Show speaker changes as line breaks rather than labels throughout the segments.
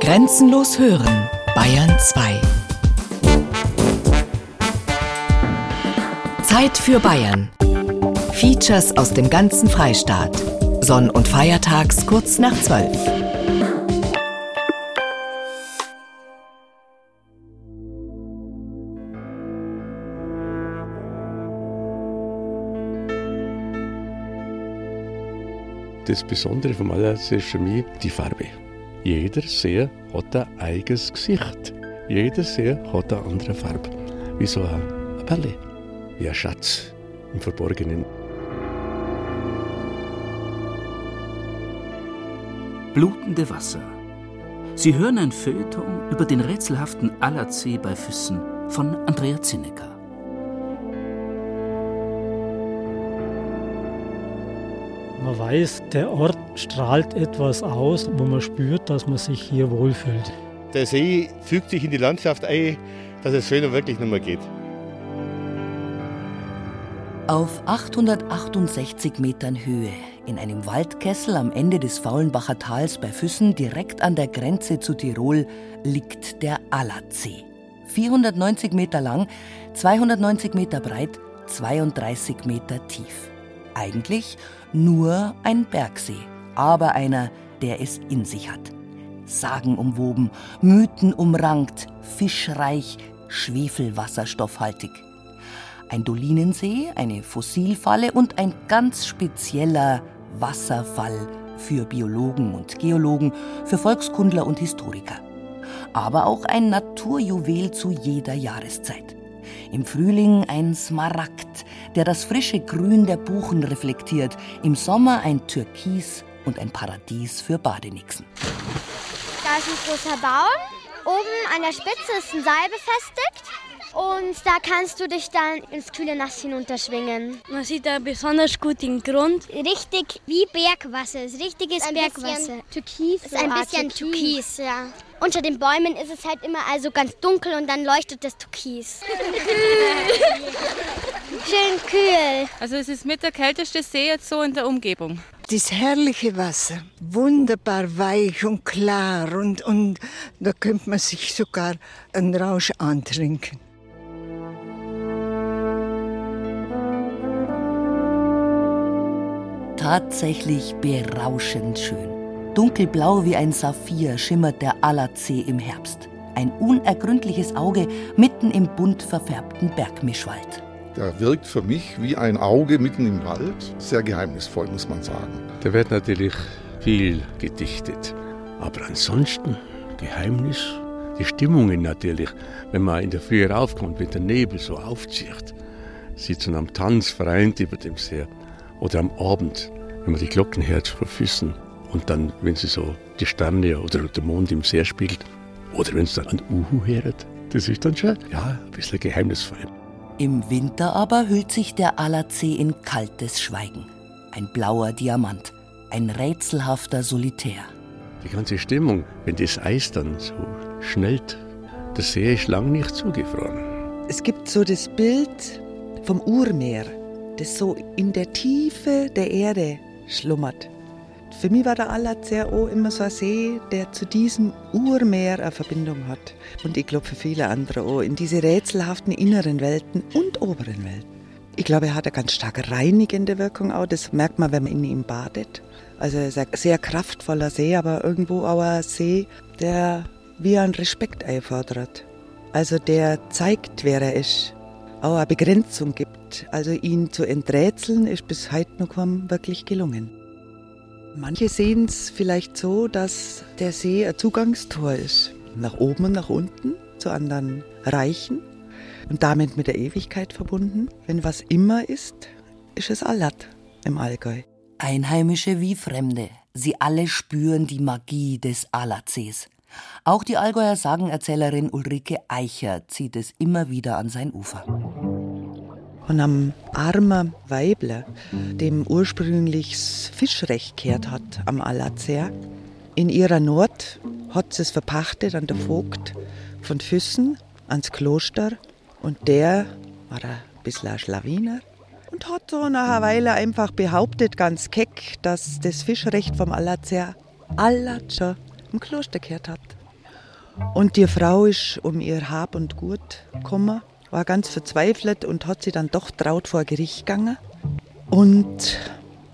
Grenzenlos hören, Bayern 2. Zeit für Bayern. Features aus dem ganzen Freistaat. Sonn- und Feiertags kurz nach 12.
Das Besondere vom Allerletzten ist für mich die Farbe. Jeder See hat ein eigenes Gesicht. Jeder See hat eine andere Farbe. Wie so eine Perle, wie ein Schatz im Verborgenen.
Blutende Wasser. Sie hören ein Feuilleton über den rätselhaften Allersee bei Füssen von Andrea Zinnecker.
Man weiß, der Ort strahlt etwas aus, wo man spürt, dass man sich hier wohlfühlt.
Der See fügt sich in die Landschaft ein, dass es schöner wirklich nicht mehr geht.
Auf 868 Metern Höhe, in einem Waldkessel am Ende des Faulenbacher Tals bei Füssen, direkt an der Grenze zu Tirol, liegt der Allersee. 490 Meter lang, 290 Meter breit, 32 Meter tief. Eigentlich nur ein Bergsee, aber einer, der es in sich hat. Sagenumwoben, mythenumrankt, fischreich, schwefelwasserstoffhaltig. Ein Dolinensee, eine Fossilfalle und ein ganz spezieller Wasserfall für Biologen und Geologen, für Volkskundler und Historiker. Aber auch ein Naturjuwel zu jeder Jahreszeit. Im Frühling ein Smaragd, der das frische Grün der Buchen reflektiert. Im Sommer ein Türkis und ein Paradies für Badenixen.
Da ist ein großer Baum. Oben an der Spitze ist ein Seil befestigt. Und da kannst du dich dann ins kühle Nass hinunterschwingen.
Man sieht da besonders gut den Grund.
Richtig wie Bergwasser, ist richtiges
Ein
Bergwasser.
bisschen Türkis,
Ist ein bisschen
Türkis.
Türkis, ja. Unter den Bäumen ist es halt immer also ganz dunkel und dann leuchtet das Türkis. Schön kühl.
Also es ist mit der kälteste See jetzt so in der Umgebung.
Das herrliche Wasser, wunderbar weich und klar und, und da könnte man sich sogar einen Rausch antrinken.
Tatsächlich berauschend schön. Dunkelblau wie ein Saphir schimmert der Allersee im Herbst. Ein unergründliches Auge mitten im bunt verfärbten Bergmischwald.
Der wirkt für mich wie ein Auge mitten im Wald. Sehr geheimnisvoll, muss man sagen.
Da wird natürlich viel gedichtet. Aber ansonsten Geheimnis, die Stimmungen natürlich. Wenn man in der Früh raufkommt, wenn der Nebel so aufzieht, sieht so am Tanz vereint über dem See. Oder am Abend, wenn man die Glocken hört vor Füßen. Und dann, wenn sie so die Sterne oder der Mond im See spielt. Oder wenn es dann an Uhu hört. Das ist dann schon, ja, ein bisschen geheimnisvoll.
Im Winter aber hüllt sich der Allersee in kaltes Schweigen. Ein blauer Diamant, ein rätselhafter Solitär.
Die ganze Stimmung, wenn das Eis dann so schnellt, der See ist lang nicht zugefroren.
Es gibt so das Bild vom Urmeer, das so in der Tiefe der Erde schlummert. Für mich war der Allersee auch immer so ein See, der zu diesem Urmeer eine Verbindung hat. Und ich glaube für viele andere auch, in diese rätselhaften inneren Welten und oberen Welten. Ich glaube, er hat eine ganz starke reinigende Wirkung auch. Das merkt man, wenn man in ihm badet. Also er ist ein sehr kraftvoller See, aber irgendwo auch ein See, der wie einen Respekt einfordert. Also der zeigt, wer er ist. Auch eine Begrenzung gibt. Also ihn zu enträtseln, ist bis heute noch kaum wirklich gelungen. Manche sehen es vielleicht so, dass der See ein Zugangstor ist. Nach oben und nach unten zu anderen Reichen und damit mit der Ewigkeit verbunden. Wenn was immer ist, ist es Allert im Allgäu.
Einheimische wie Fremde, sie alle spüren die Magie des Allersees. Auch die Allgäuer Sagenerzählerin Ulrike Eicher zieht es immer wieder an sein Ufer.
Und am armen Weibler, dem ursprünglich das Fischrecht gehört hat am Allerseer, in ihrer Not hat sie es verpachtet an der Vogt von Füssen ans Kloster. Und der war ein bisschen ein Schlawiner und hat so nach einer Weile einfach behauptet, ganz keck, dass das Fischrecht vom Allerseer Allatscher im Kloster gehört hat. Und die Frau ist um ihr Hab und Gut gekommen, war ganz verzweifelt und hat sie dann doch traut vor Gericht gegangen und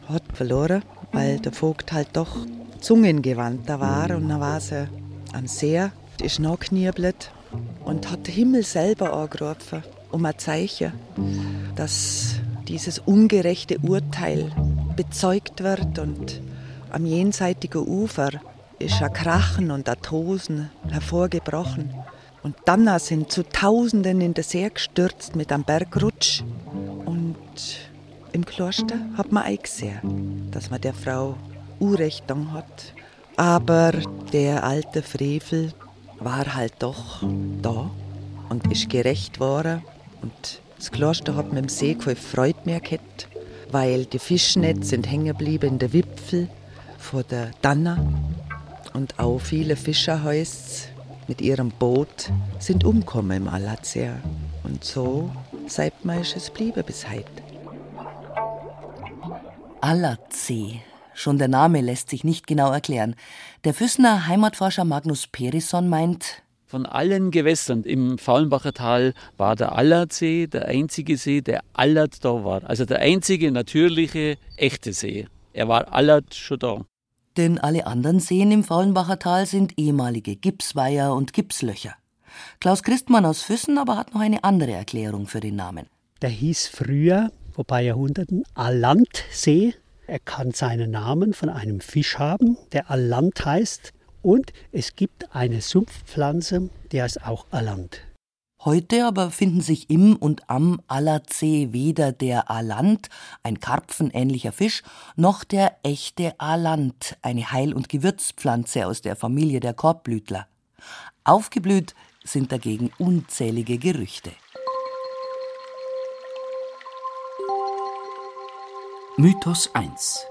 hat verloren, weil der Vogt halt doch zungengewandter war und dann war sie am See, ist noch kniebelt und hat den Himmel selber angerufen, um ein Zeichen, dass dieses ungerechte Urteil bezeugt wird und am jenseitigen Ufer ist ein Krachen und ein Tosen hervorgebrochen. Und dann sind zu Tausenden in den See gestürzt mit einem Bergrutsch. Und im Kloster hat man auch gesehen, dass man der Frau Unrecht hat. Aber der alte Frevel war halt doch da und ist gerecht worden. Und das Kloster hat mit dem See keine Freude mehr gehabt, weil die Fischnetze sind hängen geblieben in der Wipfel vor der Danner. Und auch viele Fischerhäuser mit ihrem Boot sind umgekommen im Alazer. Und so seit man es blieben bis heute.
Allersee. Schon der Name lässt sich nicht genau erklären. Der Füssener Heimatforscher Magnus Perisson meint,
von allen Gewässern im Faulenbacher Tal war der Allertsee der einzige See, der allert da war. Also der einzige natürliche, echte See. Er war allert schon da.
Denn alle anderen Seen im Faulenbacher Tal sind ehemalige Gipsweiher und Gipslöcher. Klaus Christmann aus Füssen aber hat noch eine andere Erklärung für den Namen.
Der hieß früher, paar Jahrhunderten, Alantsee. Er kann seinen Namen von einem Fisch haben, der Alant heißt. Und es gibt eine Sumpfpflanze, die heißt auch Alant.
Heute aber finden sich im und am Allersee weder der Alant, ein karpfenähnlicher Fisch, noch der echte Alant, eine Heil- und Gewürzpflanze aus der Familie der Korbblütler. Aufgeblüht sind dagegen unzählige Gerüchte.
Mythos 1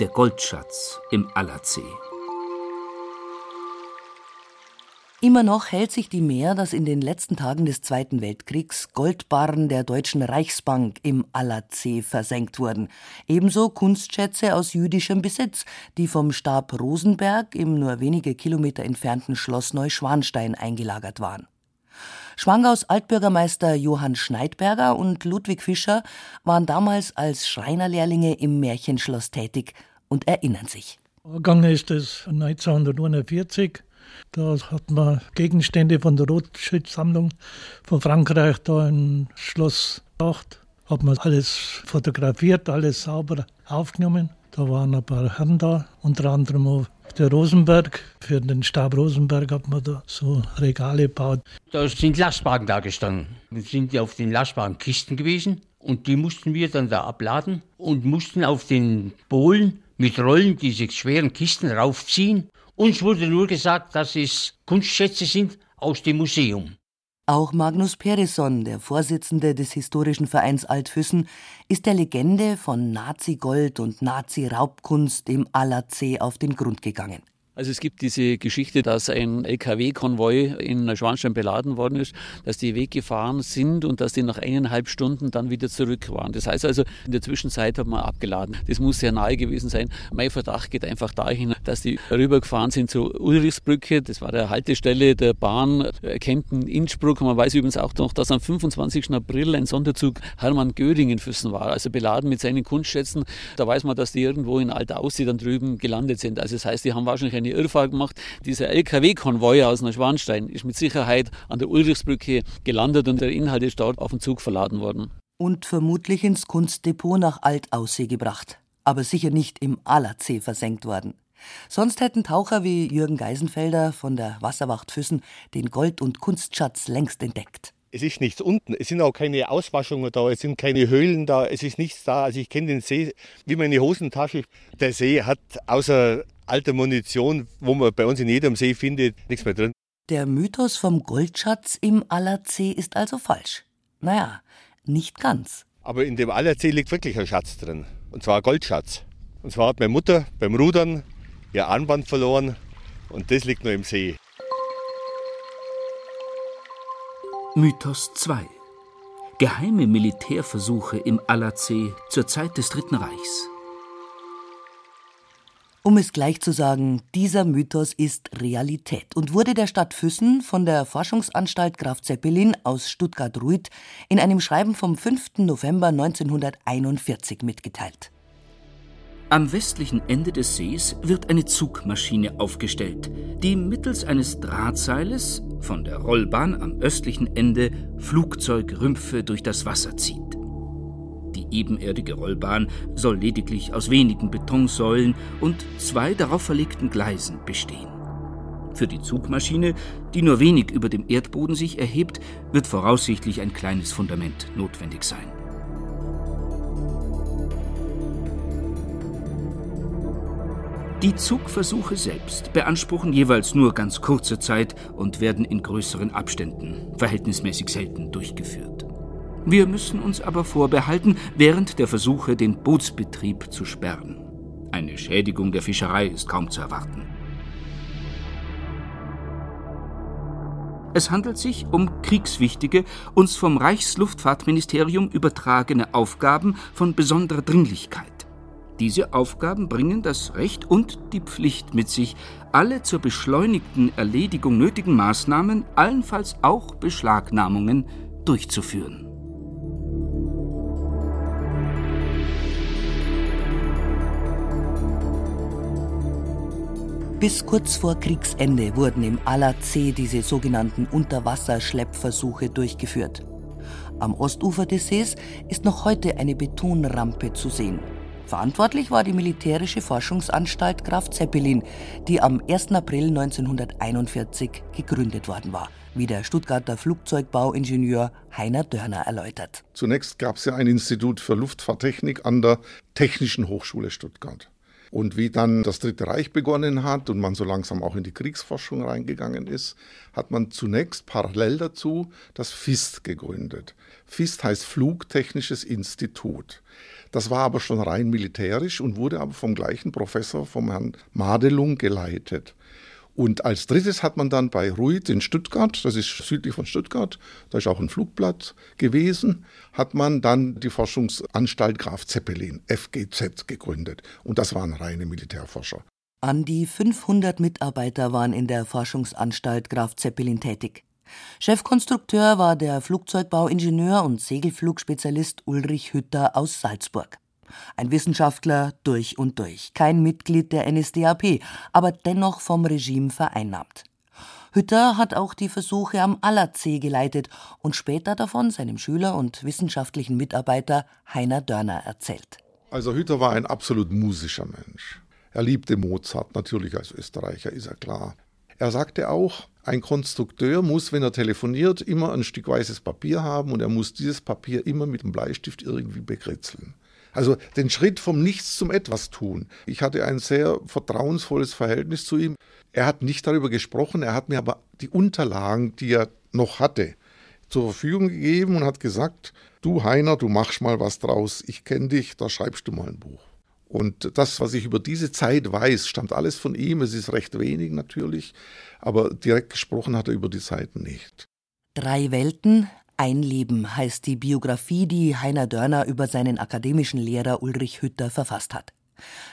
Der Goldschatz im Allersee
Immer noch hält sich die Mehr, dass in den letzten Tagen des Zweiten Weltkriegs Goldbarren der Deutschen Reichsbank im Allersee versenkt wurden. Ebenso Kunstschätze aus jüdischem Besitz, die vom Stab Rosenberg im nur wenige Kilometer entfernten Schloss Neuschwanstein eingelagert waren. Schwangaus Altbürgermeister Johann Schneidberger und Ludwig Fischer waren damals als Schreinerlehrlinge im Märchenschloss tätig und erinnern sich.
Gegangen ist es 1941 da hat man Gegenstände von der Rothschild-Sammlung von Frankreich da im Schloss gebracht. Hat man alles fotografiert, alles sauber aufgenommen. Da waren ein paar Herren da, unter anderem auch der Rosenberg. Für den Stab Rosenberg hat man da so Regale gebaut.
Da sind Lastwagen da gestanden. Wir sind auf den Lastwagen Kisten gewesen und die mussten wir dann da abladen und mussten auf den Bohlen mit Rollen diese schweren Kisten raufziehen uns wurde nur gesagt, dass es Kunstschätze sind aus dem Museum.
Auch Magnus Perisson, der Vorsitzende des Historischen Vereins Altfüssen, ist der Legende von Nazi-Gold und Nazi-Raubkunst im Allersee auf den Grund gegangen.
Also es gibt diese Geschichte, dass ein LKW-Konvoi in Schwanstein beladen worden ist, dass die weggefahren sind und dass die nach eineinhalb Stunden dann wieder zurück waren. Das heißt also, in der Zwischenzeit hat man abgeladen. Das muss sehr nahe gewesen sein. Mein Verdacht geht einfach dahin, dass die rübergefahren sind zur Ulrichsbrücke. Das war der Haltestelle der Bahn Kempten-Innsbruck. Man weiß übrigens auch noch, dass am 25. April ein Sonderzug Hermann Göring Füssen war, also beladen mit seinen Kunstschätzen. Da weiß man, dass die irgendwo in Altaussee dann drüben gelandet sind. Also das heißt, die haben wahrscheinlich eine eine Irrfahrt gemacht. Dieser LKW-Konvoi aus Neuschwanstein ist mit Sicherheit an der Ulrichsbrücke gelandet und der Inhalt ist dort auf den Zug verladen worden.
Und vermutlich ins Kunstdepot nach Altaussee gebracht. Aber sicher nicht im Allersee versenkt worden. Sonst hätten Taucher wie Jürgen Geisenfelder von der Wasserwacht Füssen den Gold- und Kunstschatz längst entdeckt.
Es ist nichts unten, es sind auch keine Auswaschungen da, es sind keine Höhlen da, es ist nichts da. Also ich kenne den See wie meine Hosentasche. Der See hat außer alter Munition, wo man bei uns in jedem See findet, nichts mehr drin.
Der Mythos vom Goldschatz im Allersee ist also falsch. Naja, nicht ganz.
Aber in dem Allersee liegt wirklich ein Schatz drin. Und zwar ein Goldschatz. Und zwar hat meine Mutter beim Rudern ihr Armband verloren und das liegt nur im See.
Mythos 2 Geheime Militärversuche im Allersee zur Zeit des Dritten Reichs.
Um es gleich zu sagen, dieser Mythos ist Realität und wurde der Stadt Füssen von der Forschungsanstalt Graf Zeppelin aus Stuttgart-Ruid in einem Schreiben vom 5. November 1941 mitgeteilt.
Am westlichen Ende des Sees wird eine Zugmaschine aufgestellt, die mittels eines Drahtseiles von der Rollbahn am östlichen Ende Flugzeugrümpfe durch das Wasser zieht. Ebenerdige Rollbahn soll lediglich aus wenigen Betonsäulen und zwei darauf verlegten Gleisen bestehen. Für die Zugmaschine, die nur wenig über dem Erdboden sich erhebt, wird voraussichtlich ein kleines Fundament notwendig sein. Die Zugversuche selbst beanspruchen jeweils nur ganz kurze Zeit und werden in größeren Abständen, verhältnismäßig selten, durchgeführt. Wir müssen uns aber vorbehalten, während der Versuche den Bootsbetrieb zu sperren. Eine Schädigung der Fischerei ist kaum zu erwarten. Es handelt sich um kriegswichtige, uns vom Reichsluftfahrtministerium übertragene Aufgaben von besonderer Dringlichkeit. Diese Aufgaben bringen das Recht und die Pflicht mit sich, alle zur beschleunigten Erledigung nötigen Maßnahmen, allenfalls auch Beschlagnahmungen, durchzuführen.
Bis kurz vor Kriegsende wurden im Alatsee diese sogenannten Unterwasserschleppversuche durchgeführt. Am Ostufer des Sees ist noch heute eine Betonrampe zu sehen. Verantwortlich war die militärische Forschungsanstalt Graf Zeppelin, die am 1. April 1941 gegründet worden war, wie der Stuttgarter Flugzeugbauingenieur Heiner Dörner erläutert.
Zunächst gab es ja ein Institut für Luftfahrttechnik an der Technischen Hochschule Stuttgart. Und wie dann das Dritte Reich begonnen hat und man so langsam auch in die Kriegsforschung reingegangen ist, hat man zunächst parallel dazu das FIST gegründet. FIST heißt Flugtechnisches Institut. Das war aber schon rein militärisch und wurde aber vom gleichen Professor, vom Herrn Madelung, geleitet. Und als drittes hat man dann bei Ruid in Stuttgart, das ist südlich von Stuttgart, da ist auch ein Flugblatt gewesen, hat man dann die Forschungsanstalt Graf Zeppelin, FGZ, gegründet. Und das waren reine Militärforscher.
An die 500 Mitarbeiter waren in der Forschungsanstalt Graf Zeppelin tätig. Chefkonstrukteur war der Flugzeugbauingenieur und Segelflugspezialist Ulrich Hütter aus Salzburg. Ein Wissenschaftler durch und durch, kein Mitglied der NSDAP, aber dennoch vom Regime vereinnahmt. Hütter hat auch die Versuche am Allersee geleitet und später davon seinem Schüler und wissenschaftlichen Mitarbeiter Heiner Dörner erzählt.
Also Hütter war ein absolut musischer Mensch. Er liebte Mozart, natürlich als Österreicher, ist er klar. Er sagte auch, ein Konstrukteur muss, wenn er telefoniert, immer ein Stück weißes Papier haben und er muss dieses Papier immer mit dem Bleistift irgendwie bekritzeln. Also den Schritt vom Nichts zum Etwas tun. Ich hatte ein sehr vertrauensvolles Verhältnis zu ihm. Er hat nicht darüber gesprochen, er hat mir aber die Unterlagen, die er noch hatte, zur Verfügung gegeben und hat gesagt, du Heiner, du machst mal was draus, ich kenne dich, da schreibst du mal ein Buch. Und das, was ich über diese Zeit weiß, stammt alles von ihm. Es ist recht wenig natürlich, aber direkt gesprochen hat er über die Zeiten nicht.
Drei Welten, ein Leben heißt die Biografie, die Heiner Dörner über seinen akademischen Lehrer Ulrich Hütter verfasst hat.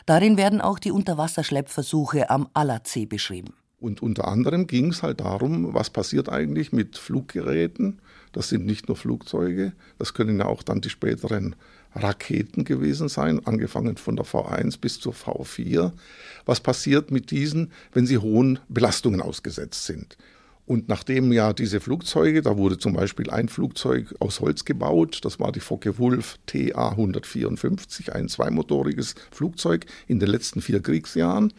Darin werden auch die Unterwasserschleppversuche am Allersee beschrieben.
Und unter anderem ging es halt darum, was passiert eigentlich mit Fluggeräten. Das sind nicht nur Flugzeuge, das können ja auch dann die späteren Raketen gewesen sein, angefangen von der V1 bis zur V4. Was passiert mit diesen, wenn sie hohen Belastungen ausgesetzt sind? Und nachdem ja diese Flugzeuge, da wurde zum Beispiel ein Flugzeug aus Holz gebaut, das war die Focke-Wulf TA 154, ein zweimotoriges Flugzeug in den letzten vier Kriegsjahren.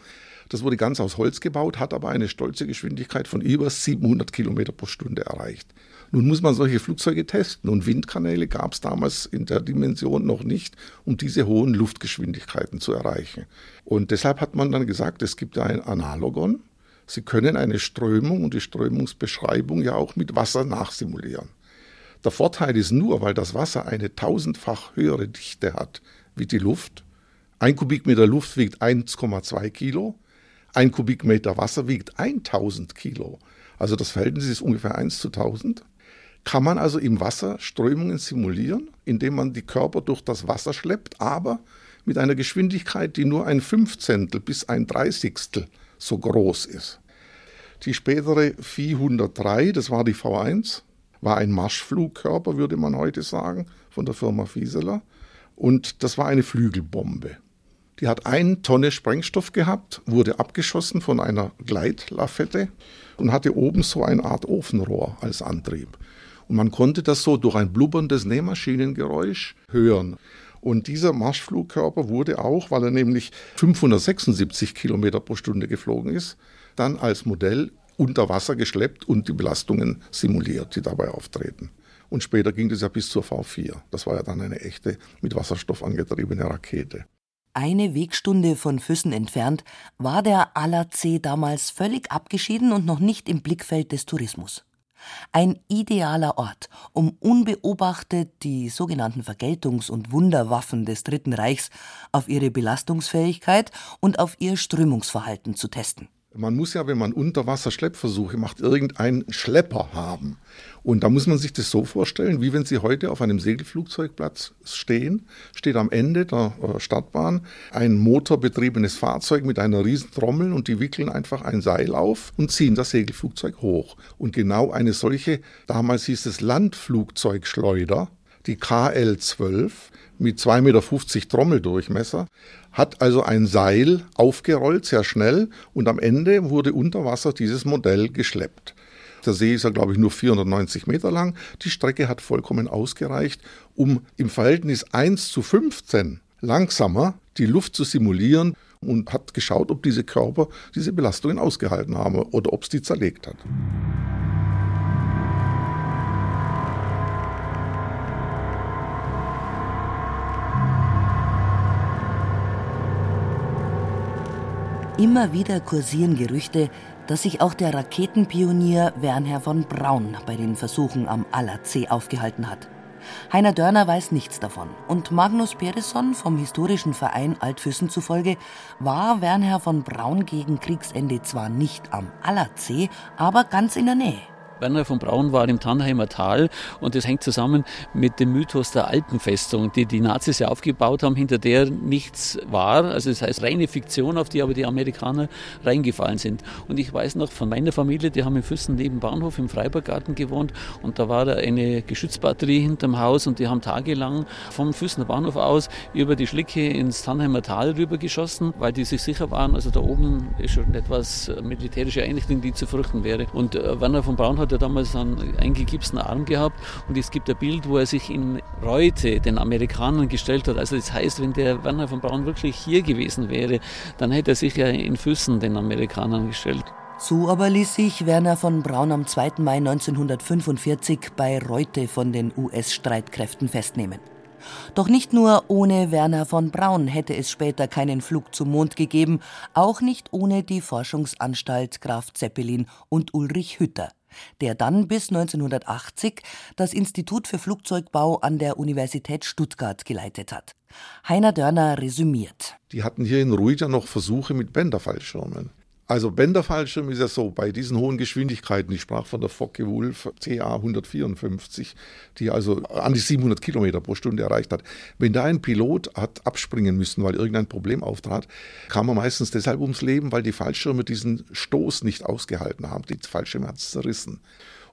Das wurde ganz aus Holz gebaut, hat aber eine stolze Geschwindigkeit von über 700 Kilometer pro Stunde erreicht. Nun muss man solche Flugzeuge testen und Windkanäle gab es damals in der Dimension noch nicht, um diese hohen Luftgeschwindigkeiten zu erreichen. Und deshalb hat man dann gesagt, es gibt ein Analogon, Sie können eine Strömung und die Strömungsbeschreibung ja auch mit Wasser nachsimulieren. Der Vorteil ist nur, weil das Wasser eine tausendfach höhere Dichte hat wie die Luft. Ein Kubikmeter Luft wiegt 1,2 Kilo, ein Kubikmeter Wasser wiegt 1000 Kilo. Also das Verhältnis ist ungefähr 1 zu 1000. Kann man also im Wasser Strömungen simulieren, indem man die Körper durch das Wasser schleppt, aber mit einer Geschwindigkeit, die nur ein Fünfzehntel bis ein Dreißigstel so groß ist. Die spätere 403, das war die V1, war ein Marschflugkörper, würde man heute sagen, von der Firma Fieseler. Und das war eine Flügelbombe. Die hat eine Tonne Sprengstoff gehabt, wurde abgeschossen von einer Gleitlafette und hatte oben so eine Art Ofenrohr als Antrieb. Und man konnte das so durch ein blubberndes Nähmaschinengeräusch hören. Und dieser Marschflugkörper wurde auch, weil er nämlich 576 Kilometer pro Stunde geflogen ist, dann als Modell unter Wasser geschleppt und die Belastungen simuliert, die dabei auftreten. Und später ging das ja bis zur V4. Das war ja dann eine echte mit Wasserstoff angetriebene Rakete.
Eine Wegstunde von Füssen entfernt war der Allersee damals völlig abgeschieden und noch nicht im Blickfeld des Tourismus. Ein idealer Ort, um unbeobachtet die sogenannten Vergeltungs- und Wunderwaffen des Dritten Reichs auf ihre Belastungsfähigkeit und auf ihr Strömungsverhalten zu testen.
Man muss ja, wenn man Unterwasser-Schleppversuche macht, irgendeinen Schlepper haben. Und da muss man sich das so vorstellen, wie wenn Sie heute auf einem Segelflugzeugplatz stehen, steht am Ende der äh, Stadtbahn ein motorbetriebenes Fahrzeug mit einer riesen Trommel und die wickeln einfach ein Seil auf und ziehen das Segelflugzeug hoch. Und genau eine solche, damals hieß es Landflugzeugschleuder, die KL-12 mit 2,50 Meter Trommeldurchmesser, hat also ein Seil aufgerollt, sehr schnell, und am Ende wurde unter Wasser dieses Modell geschleppt. Der See ist ja, glaube ich, nur 490 Meter lang. Die Strecke hat vollkommen ausgereicht, um im Verhältnis 1 zu 15 langsamer die Luft zu simulieren und hat geschaut, ob diese Körper diese Belastungen ausgehalten haben oder ob es die zerlegt hat.
Immer wieder kursieren Gerüchte, dass sich auch der Raketenpionier Wernher von Braun bei den Versuchen am Allersee aufgehalten hat. Heiner Dörner weiß nichts davon. Und Magnus Peresson vom historischen Verein Altfüssen zufolge war Wernher von Braun gegen Kriegsende zwar nicht am Allersee, aber ganz in der Nähe.
Werner von Braun war im Tannheimer Tal und das hängt zusammen mit dem Mythos der Alpenfestung, die die Nazis ja aufgebaut haben, hinter der nichts war. Also das heißt reine Fiktion, auf die aber die Amerikaner reingefallen sind. Und ich weiß noch von meiner Familie, die haben in Füssen neben Bahnhof im Freiburgarten gewohnt und da war da eine Geschützbatterie hinterm Haus und die haben tagelang vom Füssener Bahnhof aus über die Schlicke ins Tannheimer Tal rübergeschossen, weil die sich sicher waren, also da oben ist schon etwas militärische Einrichtung, die zu fürchten wäre. Und äh, Werner von Braun hat hat er damals einen eingegipsten Arm gehabt und es gibt ein Bild, wo er sich in Reute den Amerikanern gestellt hat. Also das heißt, wenn der Werner von Braun wirklich hier gewesen wäre, dann hätte er sich ja in Füssen den Amerikanern gestellt.
So aber ließ sich Werner von Braun am 2. Mai 1945 bei Reute von den US-Streitkräften festnehmen. Doch nicht nur ohne Werner von Braun hätte es später keinen Flug zum Mond gegeben, auch nicht ohne die Forschungsanstalt Graf Zeppelin und Ulrich Hütter der dann bis 1980 das Institut für Flugzeugbau an der Universität Stuttgart geleitet hat. Heiner Dörner resümiert.
Die hatten hier in Ruida noch Versuche mit Bänderfallschirmen. Also Bänderfallschirm ist ja so, bei diesen hohen Geschwindigkeiten, ich sprach von der Focke-Wulf CA 154, die also an die 700 Kilometer pro Stunde erreicht hat. Wenn da ein Pilot hat abspringen müssen, weil irgendein Problem auftrat, kam er meistens deshalb ums Leben, weil die Fallschirme diesen Stoß nicht ausgehalten haben. Die Fallschirme hat es zerrissen.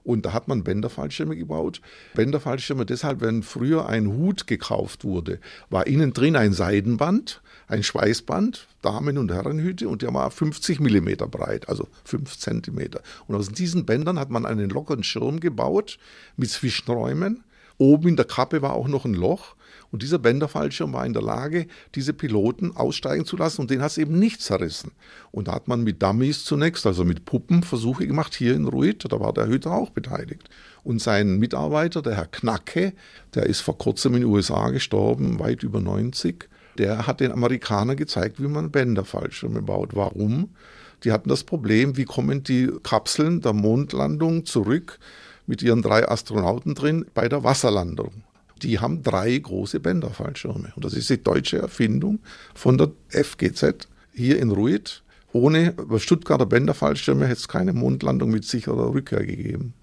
Und da hat man Bänderfallschirme gebaut. Bänderfallschirme deshalb, wenn früher ein Hut gekauft wurde, war innen drin ein Seidenband, ein Schweißband, Damen- und Herrenhüte und der war 50 Millimeter breit, also 5 Zentimeter. Und aus diesen Bändern hat man einen lockeren Schirm gebaut mit Zwischenräumen. Oben in der Kappe war auch noch ein Loch und dieser Bänderfallschirm war in der Lage, diese Piloten aussteigen zu lassen und den hat es eben nicht zerrissen. Und da hat man mit Dummies zunächst, also mit Puppen, Versuche gemacht, hier in Ruid, da war der Hüter auch beteiligt. Und sein Mitarbeiter, der Herr Knacke, der ist vor kurzem in den USA gestorben, weit über 90, der hat den Amerikanern gezeigt, wie man Bänderfallschirme baut. Warum? Die hatten das Problem, wie kommen die Kapseln der Mondlandung zurück mit ihren drei Astronauten drin bei der Wasserlandung die haben drei große Bänderfallschirme. Und das ist die deutsche Erfindung von der FGZ hier in Ruid. Ohne Stuttgarter Bänderfallschirme hätte es keine Mondlandung mit sicherer Rückkehr gegeben.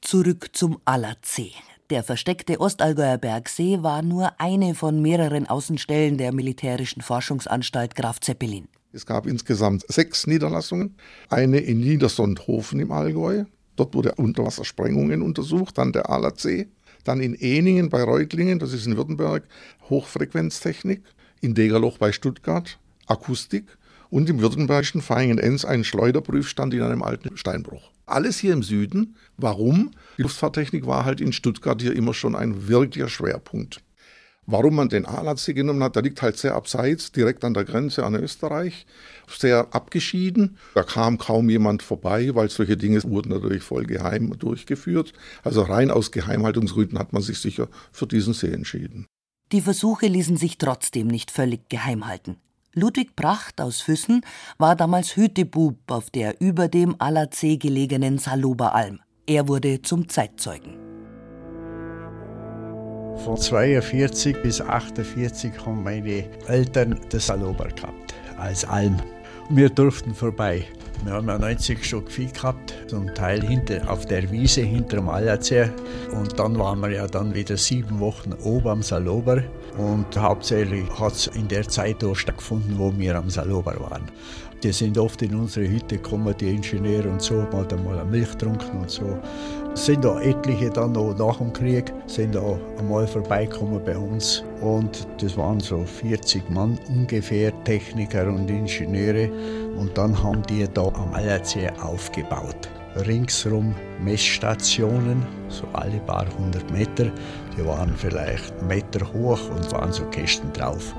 Zurück zum Allersee. Der versteckte Ostallgäuer Bergsee war nur eine von mehreren Außenstellen der militärischen Forschungsanstalt Graf Zeppelin.
Es gab insgesamt sechs Niederlassungen. Eine in Niedersondhofen im Allgäu. Dort wurde Unterwassersprengungen untersucht, dann der ALAC. Dann in Eningen bei Reutlingen, das ist in Württemberg, Hochfrequenztechnik. In Degerloch bei Stuttgart, Akustik. Und im württembergischen Vaihingen-Enz ein Schleuderprüfstand in einem alten Steinbruch. Alles hier im Süden. Warum? Die Luftfahrttechnik war halt in Stuttgart hier immer schon ein wirklicher Schwerpunkt. Warum man den Alatsee genommen hat, der liegt halt sehr abseits, direkt an der Grenze an Österreich, sehr abgeschieden. Da kam kaum jemand vorbei, weil solche Dinge wurden natürlich voll geheim durchgeführt. Also rein aus Geheimhaltungsgründen hat man sich sicher für diesen See entschieden.
Die Versuche ließen sich trotzdem nicht völlig geheim halten. Ludwig Pracht aus Füssen war damals Hütebub auf der über dem Alatsee gelegenen Saloberalm. Er wurde zum Zeitzeugen.
Von 42 bis 48 haben meine Eltern das Salober gehabt, als Alm. Wir durften vorbei. Wir haben ja 90 Stück Vieh gehabt, zum Teil hinter, auf der Wiese hinter dem Allerzehr. Und dann waren wir ja dann wieder sieben Wochen oben am Salober. Und hauptsächlich hat es in der Zeit auch stattgefunden, wo wir am Salober waren. Die sind oft in unsere Hütte gekommen, die Ingenieure und so, mal dann mal Milch getrunken und so. Sind auch etliche dann noch nach dem Krieg, sind auch einmal vorbeigekommen bei uns. Und das waren so 40 Mann ungefähr, Techniker und Ingenieure. Und dann haben die da am Allerzee aufgebaut. Ringsrum Messstationen, so alle paar hundert Meter. Die waren vielleicht Meter hoch und waren so Kästen drauf.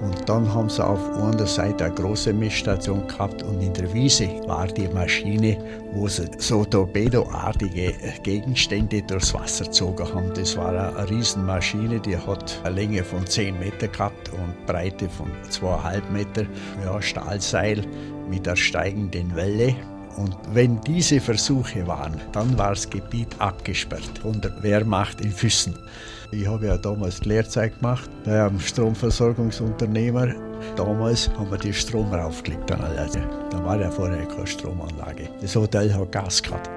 Und dann haben sie auf einer Seite eine große Messstation gehabt und in der Wiese war die Maschine, wo sie so torpedoartige Gegenstände durchs Wasser gezogen haben. Das war eine Riesenmaschine, die hat eine Länge von 10 Meter gehabt und Breite von 2,5 Meter. Ja, Stahlseil mit der steigenden Welle. Und wenn diese Versuche waren, dann war das Gebiet abgesperrt von der Wehrmacht in Füssen. Ich habe ja damals die Lehrzeit gemacht bei einem Stromversorgungsunternehmer. Damals haben wir den Strom raufgelegt. Da war ja vorher keine Stromanlage. Das Hotel hat Gas gehabt.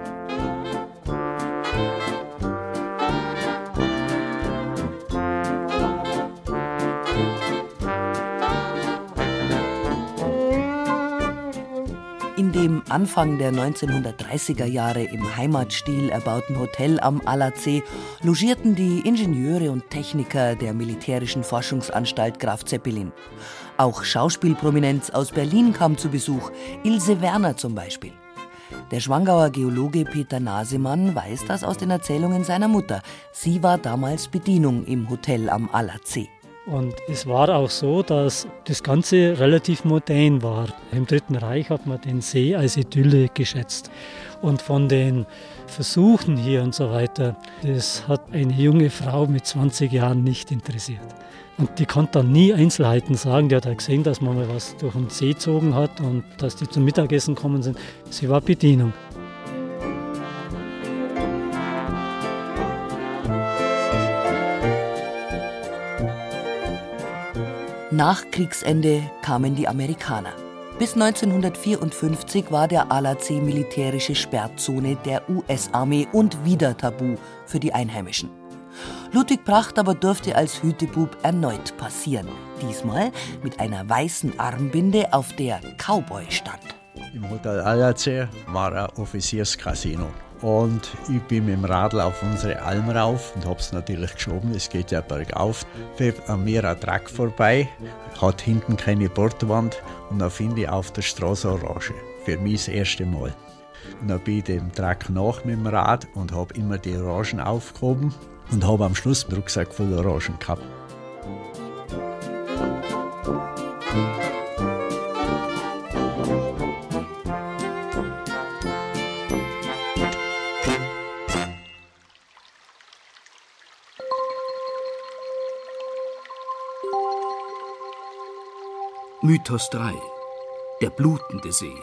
Anfang der 1930er Jahre im Heimatstil erbauten Hotel am Allersee logierten die Ingenieure und Techniker der militärischen Forschungsanstalt Graf Zeppelin. Auch Schauspielprominenz aus Berlin kam zu Besuch, Ilse Werner zum Beispiel. Der Schwangauer Geologe Peter Nasemann weiß das aus den Erzählungen seiner Mutter. Sie war damals Bedienung im Hotel am Allersee.
Und es war auch so, dass das Ganze relativ modern war. Im Dritten Reich hat man den See als Idylle geschätzt. Und von den Versuchen hier und so weiter, das hat eine junge Frau mit 20 Jahren nicht interessiert. Und die konnte dann nie Einzelheiten sagen. Die hat halt gesehen, dass man mal was durch den See gezogen hat und dass die zum Mittagessen kommen sind. Sie war Bedienung.
Nach Kriegsende kamen die Amerikaner. Bis 1954 war der Alatsee militärische Sperrzone der US-Armee und wieder tabu für die Einheimischen. Ludwig Pracht aber durfte als Hütebub erneut passieren. Diesmal mit einer weißen Armbinde, auf der Cowboy stand.
Im Hotel Alatsee war ein Offizierscasino. Und ich bin mit dem Radl auf unsere Alm rauf und habe es natürlich geschoben. Es geht ja bergauf. Fährt an mir ein Truck vorbei, hat hinten keine Bordwand und dann finde ich auf der Straße Orange. Für mich das erste Mal. Und dann bin ich dem Truck nach mit dem Rad und habe immer die Orangen aufgehoben und habe am Schluss einen Rucksack voll Orangen gehabt.
Mythos 3 Der blutende See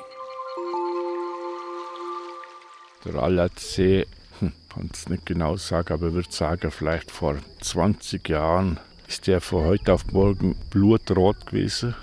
Der Allatsee, hm, kann es nicht genau sagen, aber ich würde sagen, vielleicht vor 20 Jahren ist der von heute auf morgen blutrot gewesen.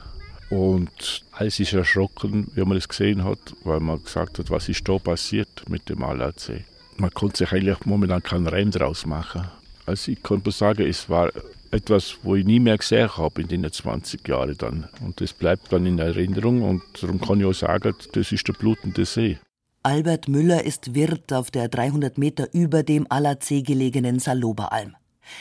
Und alles ist erschrocken, wie man das gesehen hat, weil man gesagt hat, was ist da passiert mit dem Allatsee. Man konnte sich eigentlich momentan keinen Rennen draus machen.
Also ich bloß sagen, es war etwas, wo ich nie mehr gesehen habe in den 20 Jahren dann. Und das bleibt dann in Erinnerung und darum kann ich auch sagen, das ist der blutende See.
Albert Müller ist Wirt auf der 300 Meter über dem Allersee gelegenen Saloberalm.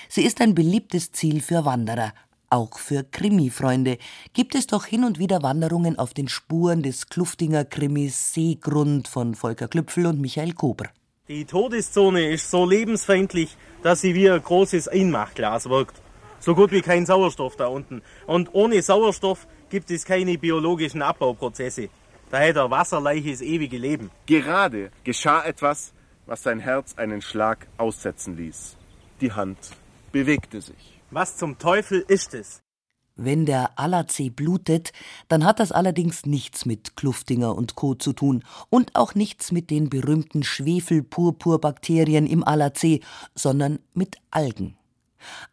Sie ist ein beliebtes Ziel für Wanderer, auch für Krimi-Freunde gibt es doch hin und wieder Wanderungen auf den Spuren des Kluftinger Krimis Seegrund von Volker Klüpfel und Michael Kober.
Die Todeszone ist so lebensfeindlich, dass sie wie ein großes Einmachglas wirkt. So gut wie kein Sauerstoff da unten. Und ohne Sauerstoff gibt es keine biologischen Abbauprozesse. Daher der Wasserleiche das ewige Leben.
Gerade geschah etwas, was sein Herz einen Schlag aussetzen ließ. Die Hand bewegte sich.
Was zum Teufel ist es?
Wenn der Allersee blutet, dann hat das allerdings nichts mit Kluftinger und Co. zu tun und auch nichts mit den berühmten Schwefelpurpurbakterien im Allersee, sondern mit Algen.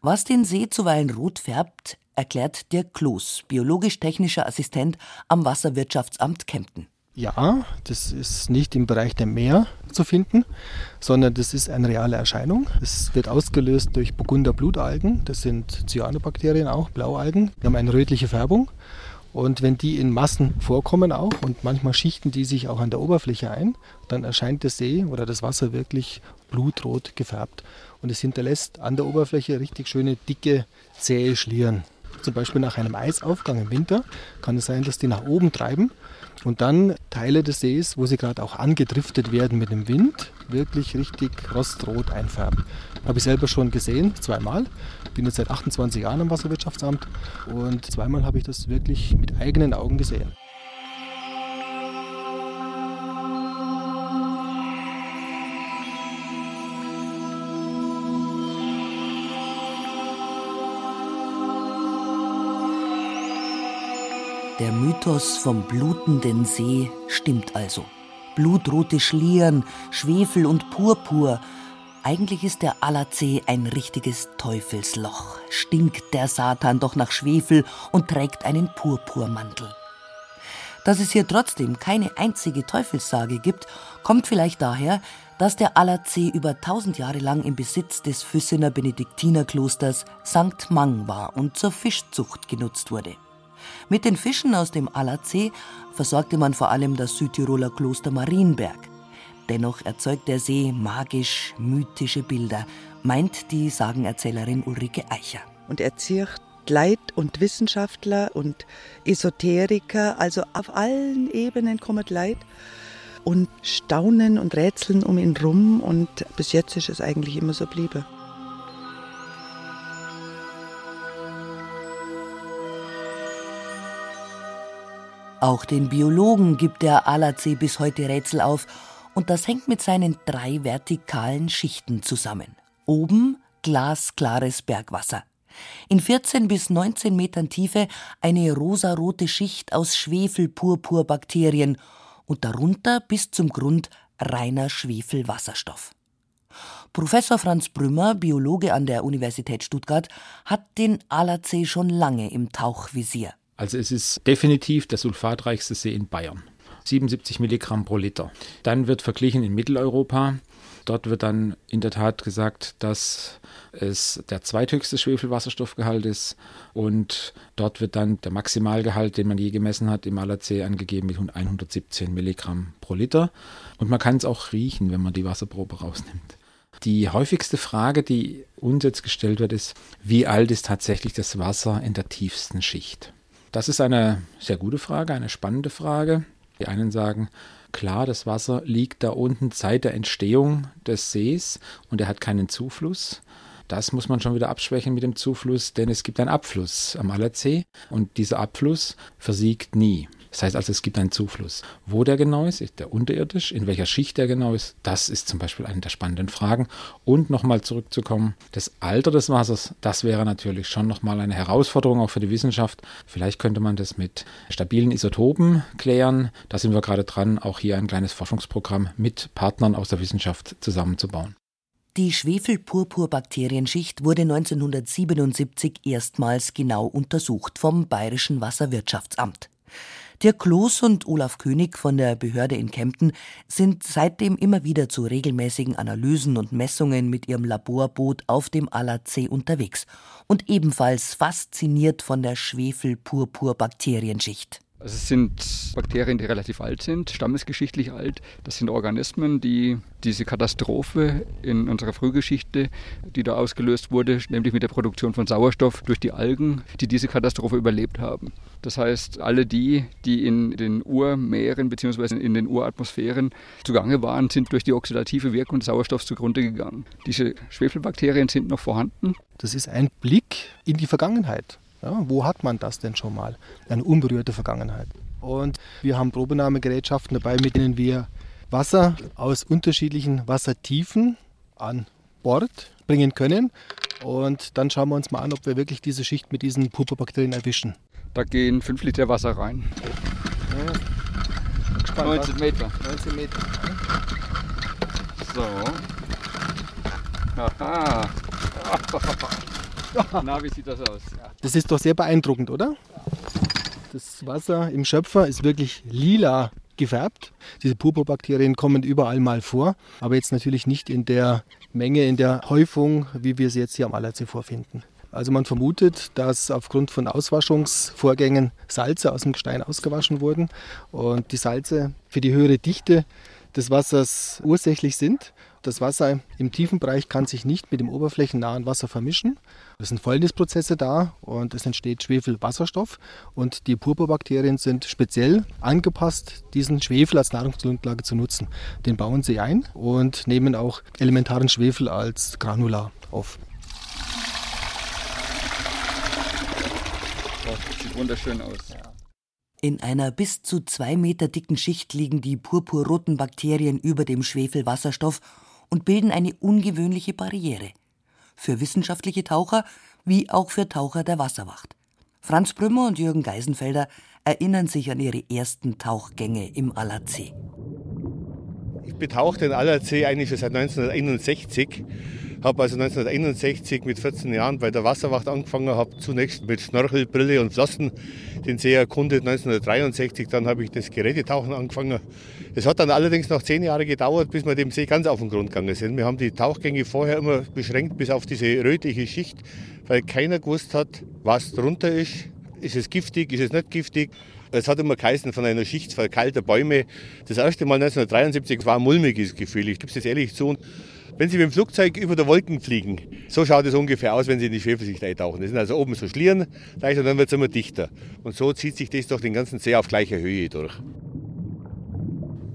Was den See zuweilen rot färbt, erklärt Dirk Kloß, biologisch-technischer Assistent am Wasserwirtschaftsamt Kempten.
Ja, das ist nicht im Bereich der Meer zu finden, sondern das ist eine reale Erscheinung. Es wird ausgelöst durch Burgunder Blutalgen, das sind Cyanobakterien auch, Blaualgen. Die haben eine rötliche Färbung und wenn die in Massen vorkommen auch und manchmal schichten die sich auch an der Oberfläche ein, dann erscheint der See oder das Wasser wirklich blutrot gefärbt und es hinterlässt an der Oberfläche richtig schöne, dicke, zähe Schlieren. Zum Beispiel nach einem Eisaufgang im Winter kann es sein, dass die nach oben treiben und dann Teile des Sees, wo sie gerade auch angedriftet werden mit dem Wind, wirklich richtig rostrot einfärben. Habe ich selber schon gesehen, zweimal. Bin jetzt seit 28 Jahren am Wasserwirtschaftsamt und zweimal habe ich das wirklich mit eigenen Augen gesehen.
Der Mythos vom blutenden See stimmt also. Blutrote Schlieren, Schwefel und Purpur. Eigentlich ist der Allersee ein richtiges Teufelsloch. Stinkt der Satan doch nach Schwefel und trägt einen Purpurmantel. Dass es hier trotzdem keine einzige Teufelssage gibt, kommt vielleicht daher, dass der Allersee über tausend Jahre lang im Besitz des Füssener Benediktinerklosters St. Mang war und zur Fischzucht genutzt wurde. Mit den Fischen aus dem Allersee versorgte man vor allem das Südtiroler Kloster Marienberg. Dennoch erzeugt der See magisch mythische Bilder, meint die Sagenerzählerin Ulrike Eicher.
Und er zirkt Leid und Wissenschaftler und Esoteriker, also auf allen Ebenen kommt Leid und staunen und rätseln um ihn rum und bis jetzt ist es eigentlich immer so bliebe.
Auch den Biologen gibt der Allersee bis heute Rätsel auf und das hängt mit seinen drei vertikalen Schichten zusammen. Oben glasklares Bergwasser. In 14 bis 19 Metern Tiefe eine rosarote Schicht aus Schwefelpurpurbakterien und darunter bis zum Grund reiner Schwefelwasserstoff. Professor Franz Brümmer, Biologe an der Universität Stuttgart, hat den Allersee schon lange im Tauchvisier.
Also es ist definitiv der sulfatreichste See in Bayern. 77 Milligramm pro Liter. Dann wird verglichen in Mitteleuropa. Dort wird dann in der Tat gesagt, dass es der zweithöchste Schwefelwasserstoffgehalt ist und dort wird dann der Maximalgehalt, den man je gemessen hat, im Allersee angegeben mit 117 Milligramm pro Liter. Und man kann es auch riechen, wenn man die Wasserprobe rausnimmt. Die häufigste Frage, die uns jetzt gestellt wird, ist, wie alt ist tatsächlich das Wasser in der tiefsten Schicht? Das ist eine sehr gute Frage, eine spannende Frage. Die einen sagen, klar, das Wasser liegt da unten seit der Entstehung des Sees und er hat keinen Zufluss. Das muss man schon wieder abschwächen mit dem Zufluss, denn es gibt einen Abfluss am Allersee und dieser Abfluss versiegt nie. Das heißt also, es gibt einen Zufluss. Wo der genau ist, ist der unterirdisch, in welcher Schicht der genau ist, das ist zum Beispiel eine der spannenden Fragen. Und nochmal zurückzukommen, das Alter des Wassers, das wäre natürlich schon nochmal eine Herausforderung auch für die Wissenschaft. Vielleicht könnte man das mit stabilen Isotopen klären. Da sind wir gerade dran, auch hier ein kleines Forschungsprogramm mit Partnern aus der Wissenschaft zusammenzubauen.
Die Schwefelpurpurbakterienschicht wurde 1977 erstmals genau untersucht vom Bayerischen Wasserwirtschaftsamt. Dirk Kloß und Olaf König von der Behörde in Kempten sind seitdem immer wieder zu regelmäßigen Analysen und Messungen mit ihrem Laborboot auf dem Allersee unterwegs und ebenfalls fasziniert von der Schwefelpurpur-Bakterienschicht.
Also es sind Bakterien, die relativ alt sind, stammesgeschichtlich alt. Das sind Organismen, die diese Katastrophe in unserer Frühgeschichte, die da ausgelöst wurde, nämlich mit der Produktion von Sauerstoff durch die Algen, die diese Katastrophe überlebt haben. Das heißt, alle die, die in den Urmeeren bzw. in den Uratmosphären zugange waren, sind durch die oxidative Wirkung des Sauerstoffs zugrunde gegangen. Diese Schwefelbakterien sind noch vorhanden.
Das ist ein Blick in die Vergangenheit. Ja, wo hat man das denn schon mal? Eine unberührte Vergangenheit. Und wir haben Probenahmegerätschaften dabei, mit denen wir Wasser aus unterschiedlichen Wassertiefen an Bord bringen können. Und dann schauen wir uns mal an, ob wir wirklich diese Schicht mit diesen Purpurbakterien erwischen.
Da gehen 5 Liter Wasser rein.
Ja. Gespannt,
19 Meter.
19 Meter.
So. Aha. Na, wie sieht das aus?
Das ist doch sehr beeindruckend, oder? Das Wasser im Schöpfer ist wirklich lila gefärbt. Diese Purpurbakterien kommen überall mal vor, aber jetzt natürlich nicht in der Menge, in der Häufung, wie wir sie jetzt hier am Allersee vorfinden. Also man vermutet, dass aufgrund von Auswaschungsvorgängen Salze aus dem Gestein ausgewaschen wurden und die Salze für die höhere Dichte des Wassers ursächlich sind. Das Wasser im tiefen Bereich kann sich nicht mit dem oberflächennahen Wasser vermischen. Es sind Fäulnisprozesse da und es entsteht Schwefelwasserstoff und die Purpurbakterien sind speziell angepasst, diesen Schwefel als Nahrungsgrundlage zu nutzen. Den bauen sie ein und nehmen auch elementaren Schwefel als Granular auf.
Das sieht wunderschön aus.
In einer bis zu zwei Meter dicken Schicht liegen die purpurroten Bakterien über dem Schwefelwasserstoff und bilden eine ungewöhnliche Barriere. Für wissenschaftliche Taucher wie auch für Taucher der Wasserwacht. Franz Brümmer und Jürgen Geisenfelder erinnern sich an ihre ersten Tauchgänge im Allersee.
Ich betauche den Allersee eigentlich schon seit 1961 habe also 1961 mit 14 Jahren bei der Wasserwacht angefangen, habe zunächst mit Schnorchel, Brille und Flossen den See erkundet. 1963 dann habe ich das Gerätetauchen angefangen. Es hat dann allerdings noch zehn Jahre gedauert, bis wir dem See ganz auf den Grund gegangen sind. Wir haben die Tauchgänge vorher immer beschränkt bis auf diese rötliche Schicht, weil keiner gewusst hat, was drunter ist. Ist es giftig, ist es nicht giftig? Es hat immer geheißen von einer Schicht verkeilter Bäume. Das erste Mal 1973 war ein mulmiges Gefühl, ich gebe es ehrlich zu. Wenn Sie mit dem Flugzeug über der Wolken fliegen, so schaut es ungefähr aus, wenn Sie in die Schwefelschicht eintauchen. Das sind also oben so Schlieren, und dann wird es immer dichter. Und so zieht sich das durch den ganzen See auf gleicher Höhe durch.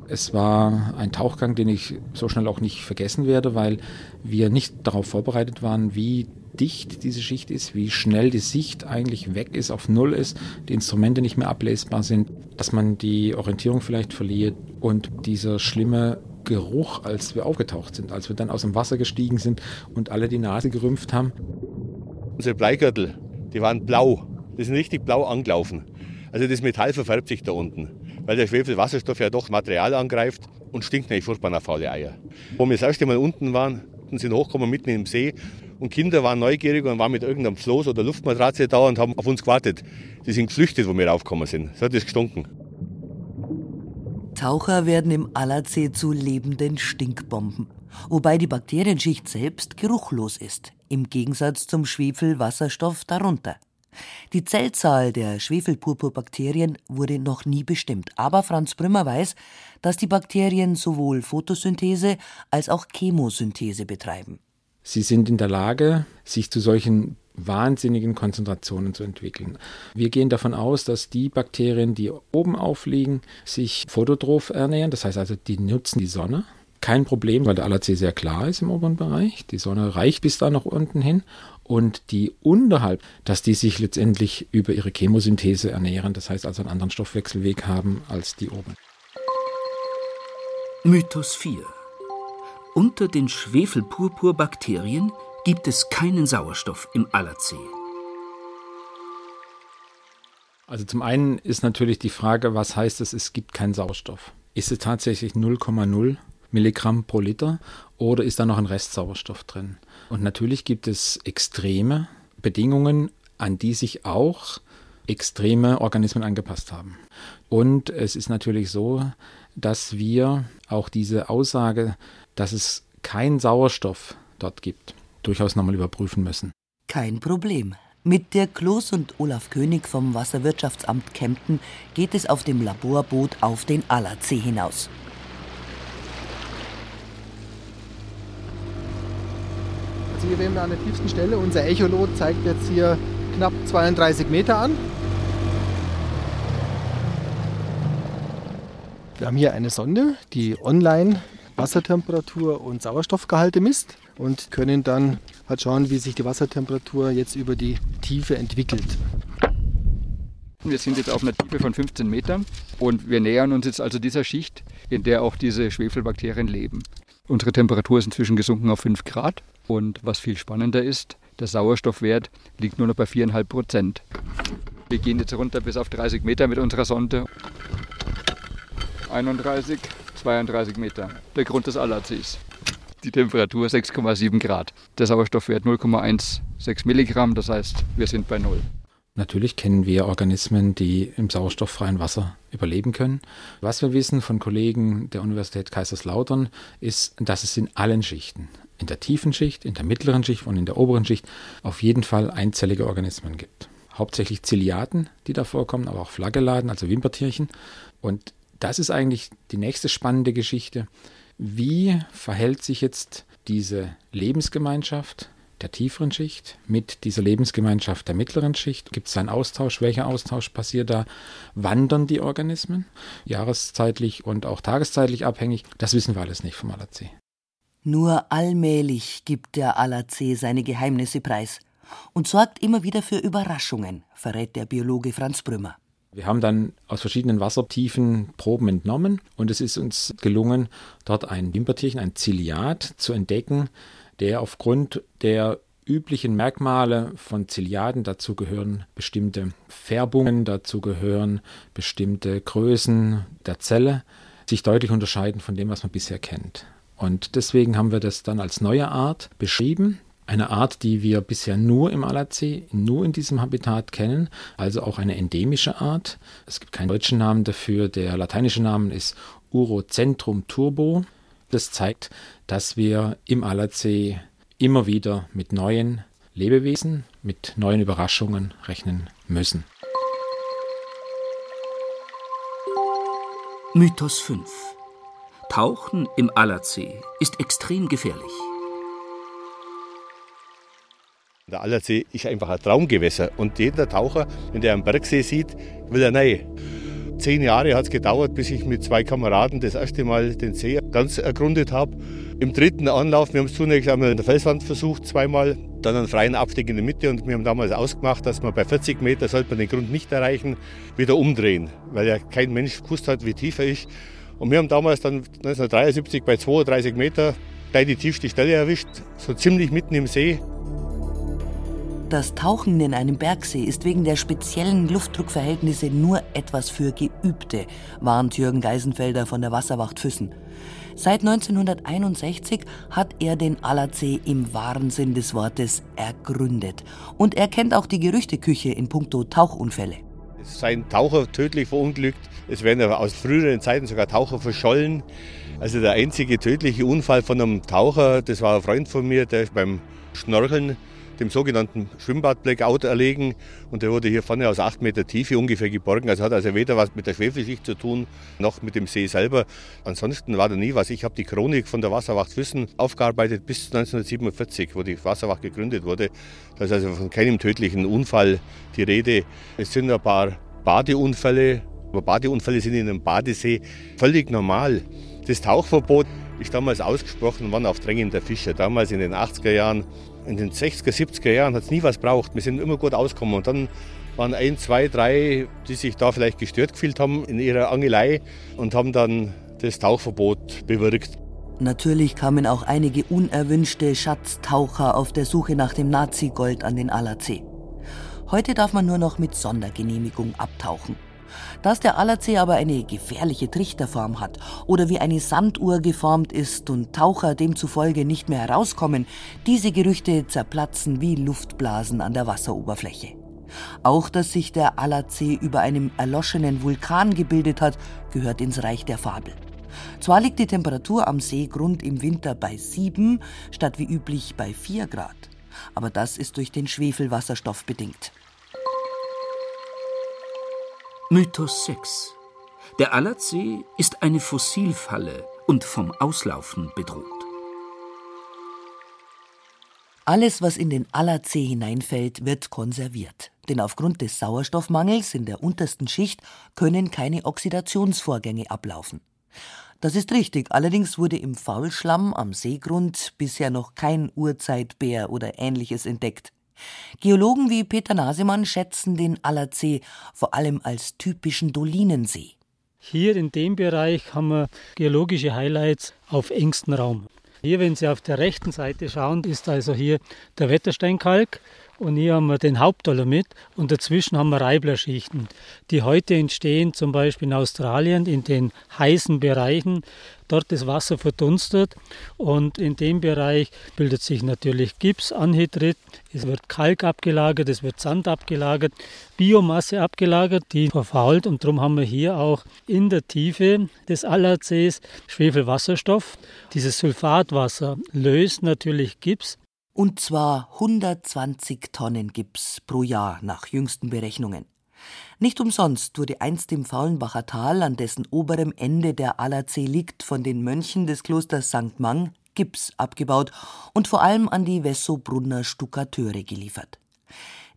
Es war ein Tauchgang, den ich so schnell auch nicht vergessen werde, weil wir nicht darauf vorbereitet waren, wie dicht diese Schicht ist, wie schnell die Sicht eigentlich weg ist, auf Null ist, die Instrumente nicht mehr ablesbar sind, dass man die Orientierung vielleicht verliert und dieser schlimme Geruch, als wir aufgetaucht sind, als wir dann aus dem Wasser gestiegen sind und alle die Nase gerümpft haben.
Unsere Bleigürtel, die waren blau. Die sind richtig blau angelaufen. Also das Metall verfärbt sich da unten, weil der Schwefelwasserstoff ja doch Material angreift und stinkt nicht furchtbar nach faule Eier. Wo wir das erste Mal unten waren, sind hochgekommen mitten im See und Kinder waren neugierig und waren mit irgendeinem Floß oder Luftmatratze da und haben auf uns gewartet. Die sind geflüchtet, wo wir raufgekommen sind. So hat es gestunken.
Taucher werden im Allersee zu lebenden Stinkbomben, wobei die Bakterienschicht selbst geruchlos ist, im Gegensatz zum Schwefelwasserstoff darunter. Die Zellzahl der Schwefelpurpurbakterien wurde noch nie bestimmt, aber Franz Brümmer weiß, dass die Bakterien sowohl Photosynthese als auch Chemosynthese betreiben.
Sie sind in der Lage, sich zu solchen wahnsinnigen Konzentrationen zu entwickeln. Wir gehen davon aus, dass die Bakterien, die oben aufliegen, sich phototroph ernähren, das heißt also, die nutzen die Sonne. Kein Problem, weil der Allersee sehr klar ist im oberen Bereich. Die Sonne reicht bis da nach unten hin. Und die unterhalb, dass die sich letztendlich über ihre Chemosynthese ernähren, das heißt also einen anderen Stoffwechselweg haben als die oben.
Mythos 4 Unter den Schwefelpurpurbakterien gibt es keinen Sauerstoff im Allersee.
Also zum einen ist natürlich die Frage, was heißt es, es gibt keinen Sauerstoff? Ist es tatsächlich 0,0 Milligramm pro Liter oder ist da noch ein Restsauerstoff drin? Und natürlich gibt es extreme Bedingungen, an die sich auch extreme Organismen angepasst haben. Und es ist natürlich so, dass wir auch diese Aussage, dass es keinen Sauerstoff dort gibt, durchaus nochmal überprüfen müssen.
Kein Problem. Mit der Kloß und Olaf König vom Wasserwirtschaftsamt Kempten geht es auf dem Laborboot auf den Allersee hinaus.
Also hier wären wir an der tiefsten Stelle. Unser Echolot zeigt jetzt hier knapp 32 Meter an. Wir haben hier eine Sonde, die online Wassertemperatur und Sauerstoffgehalte misst und können dann halt schauen, wie sich die Wassertemperatur jetzt über die Tiefe entwickelt.
Wir sind jetzt auf einer Tiefe von 15 Metern und wir nähern uns jetzt also dieser Schicht, in der auch diese Schwefelbakterien leben. Unsere Temperatur ist inzwischen gesunken auf 5 Grad und was viel spannender ist, der Sauerstoffwert liegt nur noch bei 4,5 Prozent. Wir gehen jetzt runter bis auf 30 Meter mit unserer Sonde. 31, 32 Meter, der Grund des Allersees. Die Temperatur 6,7 Grad. Der Sauerstoffwert 0,16 Milligramm, das heißt, wir sind bei Null.
Natürlich kennen wir Organismen, die im sauerstofffreien Wasser überleben können. Was wir wissen von Kollegen der Universität Kaiserslautern ist, dass es in allen Schichten, in der tiefen Schicht, in der mittleren Schicht und in der oberen Schicht auf jeden Fall einzellige Organismen gibt. Hauptsächlich Ziliaten, die da vorkommen, aber auch Flagelladen, also Wimpertierchen. Und das ist eigentlich die nächste spannende Geschichte. Wie verhält sich jetzt diese Lebensgemeinschaft der tieferen Schicht mit dieser Lebensgemeinschaft der mittleren Schicht? Gibt es einen Austausch? Welcher Austausch passiert da? Wandern die Organismen? Jahreszeitlich und auch tageszeitlich abhängig? Das wissen wir alles nicht vom Allersee.
Nur allmählich gibt der Allersee seine Geheimnisse preis und sorgt immer wieder für Überraschungen, verrät der Biologe Franz Brümmer.
Wir haben dann aus verschiedenen Wassertiefen Proben entnommen und es ist uns gelungen, dort ein Wimpertierchen, ein Ziliat, zu entdecken, der aufgrund der üblichen Merkmale von Ziliaden, dazu gehören bestimmte Färbungen, dazu gehören bestimmte Größen der Zelle, sich deutlich unterscheiden von dem, was man bisher kennt. Und deswegen haben wir das dann als neue Art beschrieben eine Art, die wir bisher nur im Allersee, nur in diesem Habitat kennen, also auch eine endemische Art. Es gibt keinen deutschen Namen dafür. Der lateinische Name ist Urocentrum turbo. Das zeigt, dass wir im Allersee immer wieder mit neuen Lebewesen, mit neuen Überraschungen rechnen müssen.
Mythos 5 Tauchen im Allersee ist extrem gefährlich.
Der Allersee ist einfach ein Traumgewässer und jeder Taucher, wenn der am Bergsee sieht, will er rein. Zehn Jahre hat es gedauert, bis ich mit zwei Kameraden das erste Mal den See ganz ergründet habe. Im dritten Anlauf, wir haben es zunächst einmal in der Felswand versucht, zweimal, dann einen freien Abstieg in der Mitte und wir haben damals ausgemacht, dass man bei 40 Meter, sollte man den Grund nicht erreichen, wieder umdrehen, weil ja kein Mensch gewusst hat, wie tief er ist. Und wir haben damals dann 1973 bei 32 Meter gleich die tiefste Stelle erwischt, so ziemlich mitten im See.
Das Tauchen in einem Bergsee ist wegen der speziellen Luftdruckverhältnisse nur etwas für Geübte, warnt Jürgen Geisenfelder von der Wasserwacht Füssen. Seit 1961 hat er den Allersee im wahren Sinn des Wortes ergründet. Und er kennt auch die Gerüchteküche in puncto Tauchunfälle.
Es seien Taucher tödlich verunglückt. Es werden aus früheren Zeiten sogar Taucher verschollen. Also der einzige tödliche Unfall von einem Taucher, das war ein Freund von mir, der ist beim Schnorcheln dem sogenannten Schwimmbad-Blackout erlegen. Und der wurde hier vorne aus acht Meter Tiefe ungefähr geborgen. Also hat also weder was mit der Schwefelschicht zu tun, noch mit dem See selber. Ansonsten war da nie was. Ich habe die Chronik von der Wasserwacht Füssen aufgearbeitet bis 1947, wo die Wasserwacht gegründet wurde. Da ist also von keinem tödlichen Unfall die Rede. Es sind ein paar Badeunfälle, aber Badeunfälle sind in einem Badesee völlig normal. Das Tauchverbot ist damals ausgesprochen worden auf Drängen der Fischer. Damals in den 80er Jahren in den 60er, 70er Jahren hat es nie was braucht. Wir sind immer gut ausgekommen. Und dann waren ein, zwei, drei, die sich da vielleicht gestört gefühlt haben in ihrer Angelei und haben dann das Tauchverbot bewirkt.
Natürlich kamen auch einige unerwünschte Schatztaucher auf der Suche nach dem Nazi-Gold an den Allersee. Heute darf man nur noch mit Sondergenehmigung abtauchen. Dass der Allersee aber eine gefährliche Trichterform hat oder wie eine Sanduhr geformt ist und Taucher demzufolge nicht mehr herauskommen, diese Gerüchte zerplatzen wie Luftblasen an der Wasseroberfläche. Auch, dass sich der Allersee über einem erloschenen Vulkan gebildet hat, gehört ins Reich der Fabel. Zwar liegt die Temperatur am Seegrund im Winter bei 7 statt wie üblich bei 4 Grad, aber das ist durch den Schwefelwasserstoff bedingt.
Mythos 6. Der Allersee ist eine Fossilfalle und vom Auslaufen bedroht.
Alles, was in den Allersee hineinfällt, wird konserviert. Denn aufgrund des Sauerstoffmangels in der untersten Schicht können keine Oxidationsvorgänge ablaufen. Das ist richtig, allerdings wurde im Faulschlamm am Seegrund bisher noch kein Urzeitbär oder ähnliches entdeckt. Geologen wie Peter Nasemann schätzen den Allersee vor allem als typischen Dolinensee.
Hier in dem Bereich haben wir geologische Highlights auf engstem Raum. Hier, wenn Sie auf der rechten Seite schauen, ist also hier der Wettersteinkalk und hier haben wir den Hauptdolomit und dazwischen haben wir Reiblerschichten, die heute entstehen, zum Beispiel in Australien, in den heißen Bereichen. Dort das Wasser verdunstet und in dem Bereich bildet sich natürlich Gips, Anhydrit, es wird Kalk abgelagert, es wird Sand abgelagert, Biomasse abgelagert, die verfault und darum haben wir hier auch in der Tiefe des Allersees Schwefelwasserstoff. Dieses Sulfatwasser löst natürlich Gips,
und zwar 120 Tonnen Gips pro Jahr nach jüngsten Berechnungen. Nicht umsonst wurde einst im Faulenbacher Tal, an dessen oberem Ende der Allersee liegt, von den Mönchen des Klosters St. Mang Gips abgebaut und vor allem an die Wessobrunner Stuckateure geliefert.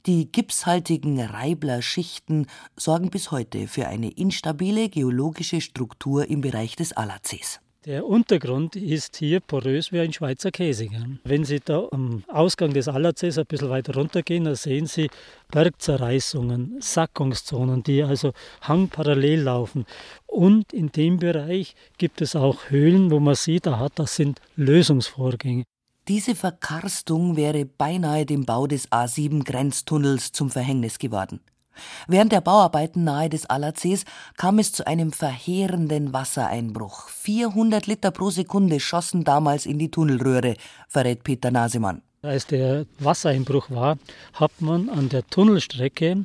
Die gipshaltigen Reibler-Schichten sorgen bis heute für eine instabile geologische Struktur im Bereich des Allersees.
Der Untergrund ist hier porös wie ein Schweizer Käse. Wenn Sie da am Ausgang des Allersees ein bisschen weiter runtergehen, dann sehen Sie Bergzerreißungen, Sackungszonen, die also hangparallel laufen. Und in dem Bereich gibt es auch Höhlen, wo man sieht, aha, das sind Lösungsvorgänge.
Diese Verkarstung wäre beinahe dem Bau des A7-Grenztunnels zum Verhängnis geworden. Während der Bauarbeiten nahe des Allersees kam es zu einem verheerenden Wassereinbruch. 400 Liter pro Sekunde schossen damals in die Tunnelröhre, verrät Peter Nasemann.
Als der Wassereinbruch war, hat man an der Tunnelstrecke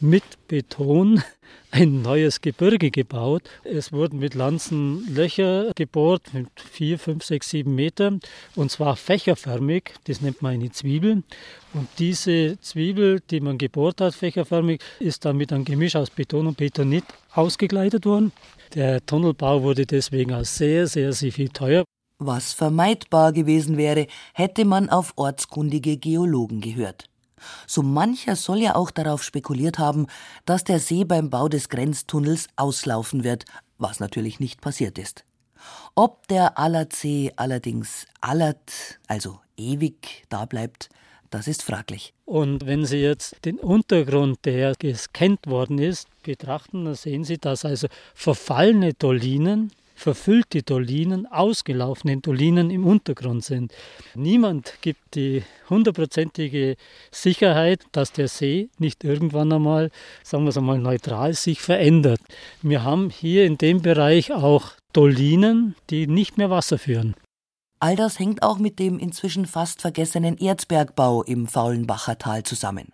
mit Beton ein neues Gebirge gebaut. Es wurden mit Lanzen Löcher gebohrt mit 4, 5, 6, 7 Metern und zwar fächerförmig. Das nennt man eine Zwiebel. Und diese Zwiebel, die man gebohrt hat, fächerförmig, ist dann mit einem Gemisch aus Beton und Betonit ausgekleidet worden. Der Tunnelbau wurde deswegen als sehr, sehr, sehr viel teuer.
Was vermeidbar gewesen wäre, hätte man auf ortskundige Geologen gehört. So mancher soll ja auch darauf spekuliert haben, dass der See beim Bau des Grenztunnels auslaufen wird, was natürlich nicht passiert ist. Ob der Allersee allerdings allert, also ewig da bleibt, das ist fraglich.
Und wenn Sie jetzt den Untergrund, der gescannt worden ist, betrachten, dann sehen Sie, dass also verfallene Dolinen verfüllte Dolinen, ausgelaufene Dolinen im Untergrund sind. Niemand gibt die hundertprozentige Sicherheit, dass der See nicht irgendwann einmal, sagen wir es einmal, neutral sich verändert. Wir haben hier in dem Bereich auch Dolinen, die nicht mehr Wasser führen.
All das hängt auch mit dem inzwischen fast vergessenen Erzbergbau im Faulenbacher Tal zusammen.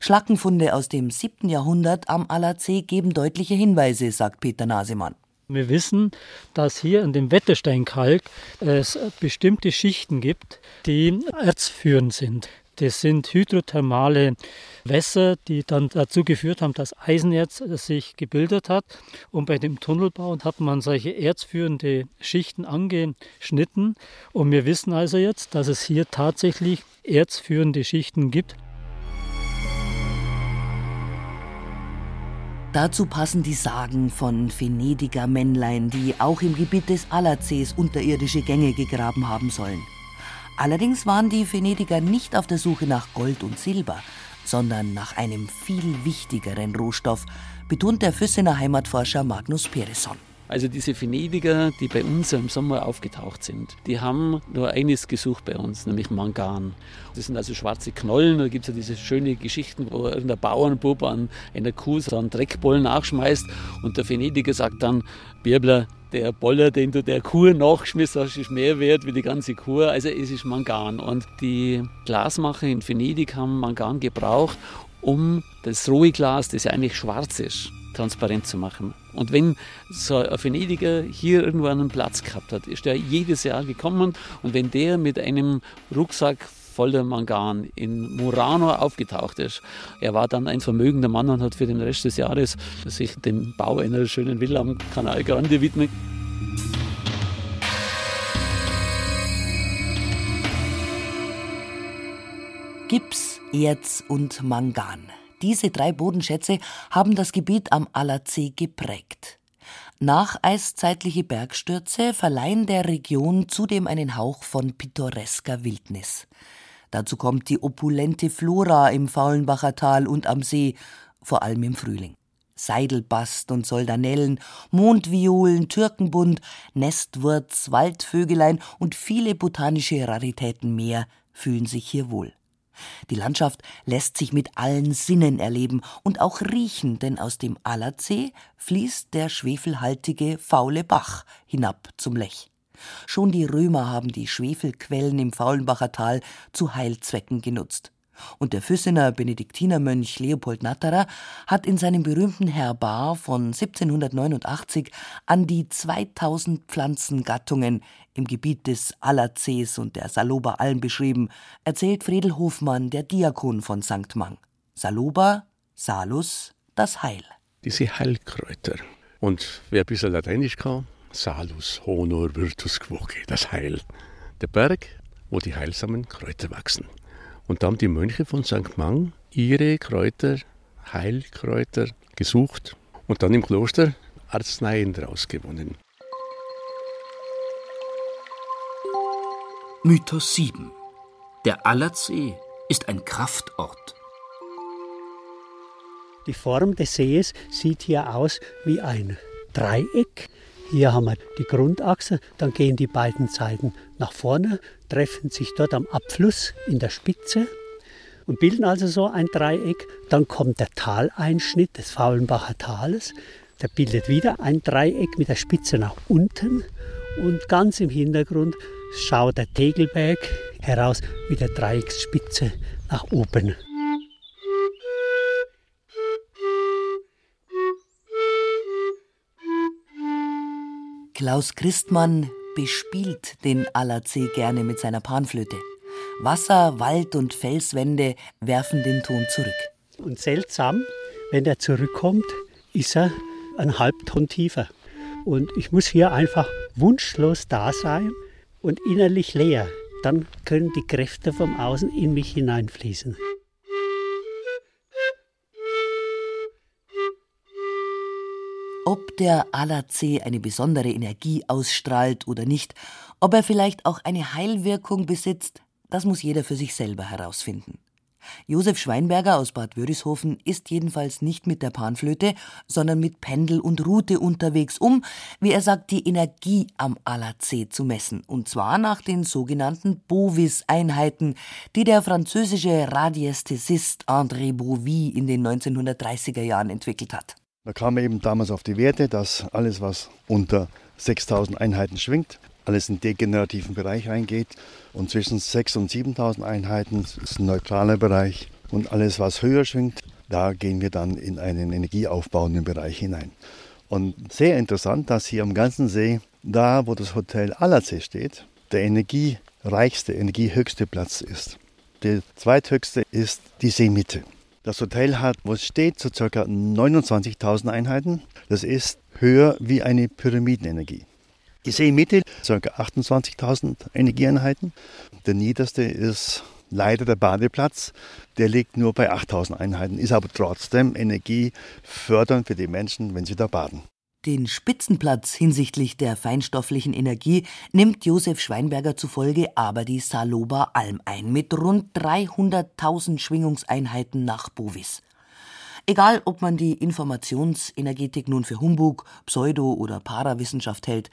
Schlackenfunde aus dem 7. Jahrhundert am Allersee geben deutliche Hinweise, sagt Peter Nasemann.
Wir wissen, dass hier an dem Wettersteinkalk es bestimmte Schichten gibt, die erzführend sind. Das sind hydrothermale Wässer, die dann dazu geführt haben, dass Eisenerz sich gebildet hat. Und bei dem Tunnelbau hat man solche erzführende Schichten angeschnitten. Und wir wissen also jetzt, dass es hier tatsächlich erzführende Schichten gibt.
Dazu passen die Sagen von Venediger Männlein, die auch im Gebiet des Allersees unterirdische Gänge gegraben haben sollen. Allerdings waren die Venediger nicht auf der Suche nach Gold und Silber, sondern nach einem viel wichtigeren Rohstoff, betont der Füssener Heimatforscher Magnus Peresson.
Also diese Venediger, die bei uns im Sommer aufgetaucht sind, die haben nur eines gesucht bei uns, nämlich Mangan. Das sind also schwarze Knollen. Da gibt es ja diese schönen Geschichten, wo irgendein Bauernbub an einer Kuh so einen Dreckbollen nachschmeißt und der Venediger sagt dann, Birbler, der Boller, den du der Kuh nachgeschmissen hast, ist mehr wert wie die ganze Kuh. Also es ist Mangan. Und die Glasmacher in Venedig haben Mangan gebraucht, um das rohe Glas, das ja eigentlich schwarz ist, transparent zu machen. Und wenn so ein Venediger hier irgendwo einen Platz gehabt hat, ist der jedes Jahr gekommen und wenn der mit einem Rucksack voller Mangan in Murano aufgetaucht ist. Er war dann ein vermögender Mann und hat für den Rest des Jahres sich dem Bau einer schönen Villa am Canal Grande widmet.
Gips, Erz und Mangan. Diese drei Bodenschätze haben das Gebiet am Allersee geprägt. Nacheiszeitliche Bergstürze verleihen der Region zudem einen Hauch von pittoresker Wildnis. Dazu kommt die opulente Flora im Faulenbacher Tal und am See, vor allem im Frühling. Seidelbast und Soldanellen, Mondviolen, Türkenbund, Nestwurz, Waldvögelein und viele botanische Raritäten mehr fühlen sich hier wohl. Die Landschaft lässt sich mit allen Sinnen erleben und auch riechen, denn aus dem Allersee fließt der schwefelhaltige Faule Bach hinab zum Lech. Schon die Römer haben die Schwefelquellen im Faulenbacher Tal zu Heilzwecken genutzt. Und der Füssener Benediktinermönch Leopold Natterer hat in seinem berühmten Herbar von 1789 an die 2000 Pflanzengattungen im Gebiet des Allerzees und der Salober Alm beschrieben, erzählt Friedel Hofmann, der Diakon von St. Mang. Saloba, Salus, das Heil.
Diese Heilkräuter. Und wer ein bisschen Lateinisch kann, Salus honor virtus quoque, das Heil. Der Berg, wo die heilsamen Kräuter wachsen. Und da haben die Mönche von St. Mang ihre Kräuter, Heilkräuter gesucht und dann im Kloster Arzneien daraus gewonnen.
Mythos 7. Der Allersee ist ein Kraftort.
Die Form des Sees sieht hier aus wie ein Dreieck. Hier haben wir die Grundachse, dann gehen die beiden Seiten nach vorne, treffen sich dort am Abfluss in der Spitze und bilden also so ein Dreieck. Dann kommt der Taleinschnitt des Faulenbacher Tales, der bildet wieder ein Dreieck mit der Spitze nach unten und ganz im Hintergrund schaut der Tegelberg heraus mit der Dreiecksspitze nach oben.
Klaus Christmann bespielt den Allersee gerne mit seiner Panflöte. Wasser, Wald und Felswände werfen den Ton zurück.
Und seltsam, wenn er zurückkommt, ist er ein Halbton tiefer. Und ich muss hier einfach wunschlos da sein und innerlich leer. Dann können die Kräfte vom Außen in mich hineinfließen.
Ob der Allersee eine besondere Energie ausstrahlt oder nicht, ob er vielleicht auch eine Heilwirkung besitzt, das muss jeder für sich selber herausfinden. Josef Schweinberger aus Bad Wörishofen ist jedenfalls nicht mit der Panflöte, sondern mit Pendel und Rute unterwegs, um, wie er sagt, die Energie am Allersee zu messen. Und zwar nach den sogenannten Bovis-Einheiten, die der französische Radiästhesist André Bovy in den 1930er Jahren entwickelt hat.
Da kam eben damals auf die Werte, dass alles, was unter 6000 Einheiten schwingt, alles in den degenerativen Bereich reingeht. Und zwischen 6.000 und 7.000 Einheiten ist ein neutraler Bereich. Und alles, was höher schwingt, da gehen wir dann in einen energieaufbauenden Bereich hinein. Und sehr interessant, dass hier am ganzen See, da wo das Hotel Allersee steht, der energiereichste, energiehöchste Platz ist. Der zweithöchste ist die Seemitte. Das Hotel hat, wo es steht, so ca. 29.000 Einheiten. Das ist höher wie eine Pyramidenenergie. Die Seemitte ca. 28.000 Energieeinheiten. Der niederste ist leider der Badeplatz. Der liegt nur bei 8.000 Einheiten, ist aber trotzdem energiefördernd für die Menschen, wenn sie da baden.
Den Spitzenplatz hinsichtlich der feinstofflichen Energie nimmt Josef Schweinberger zufolge aber die Saloba Alm ein mit rund 300.000 Schwingungseinheiten nach Bovis. Egal, ob man die Informationsenergetik nun für Humbug, Pseudo- oder Parawissenschaft hält,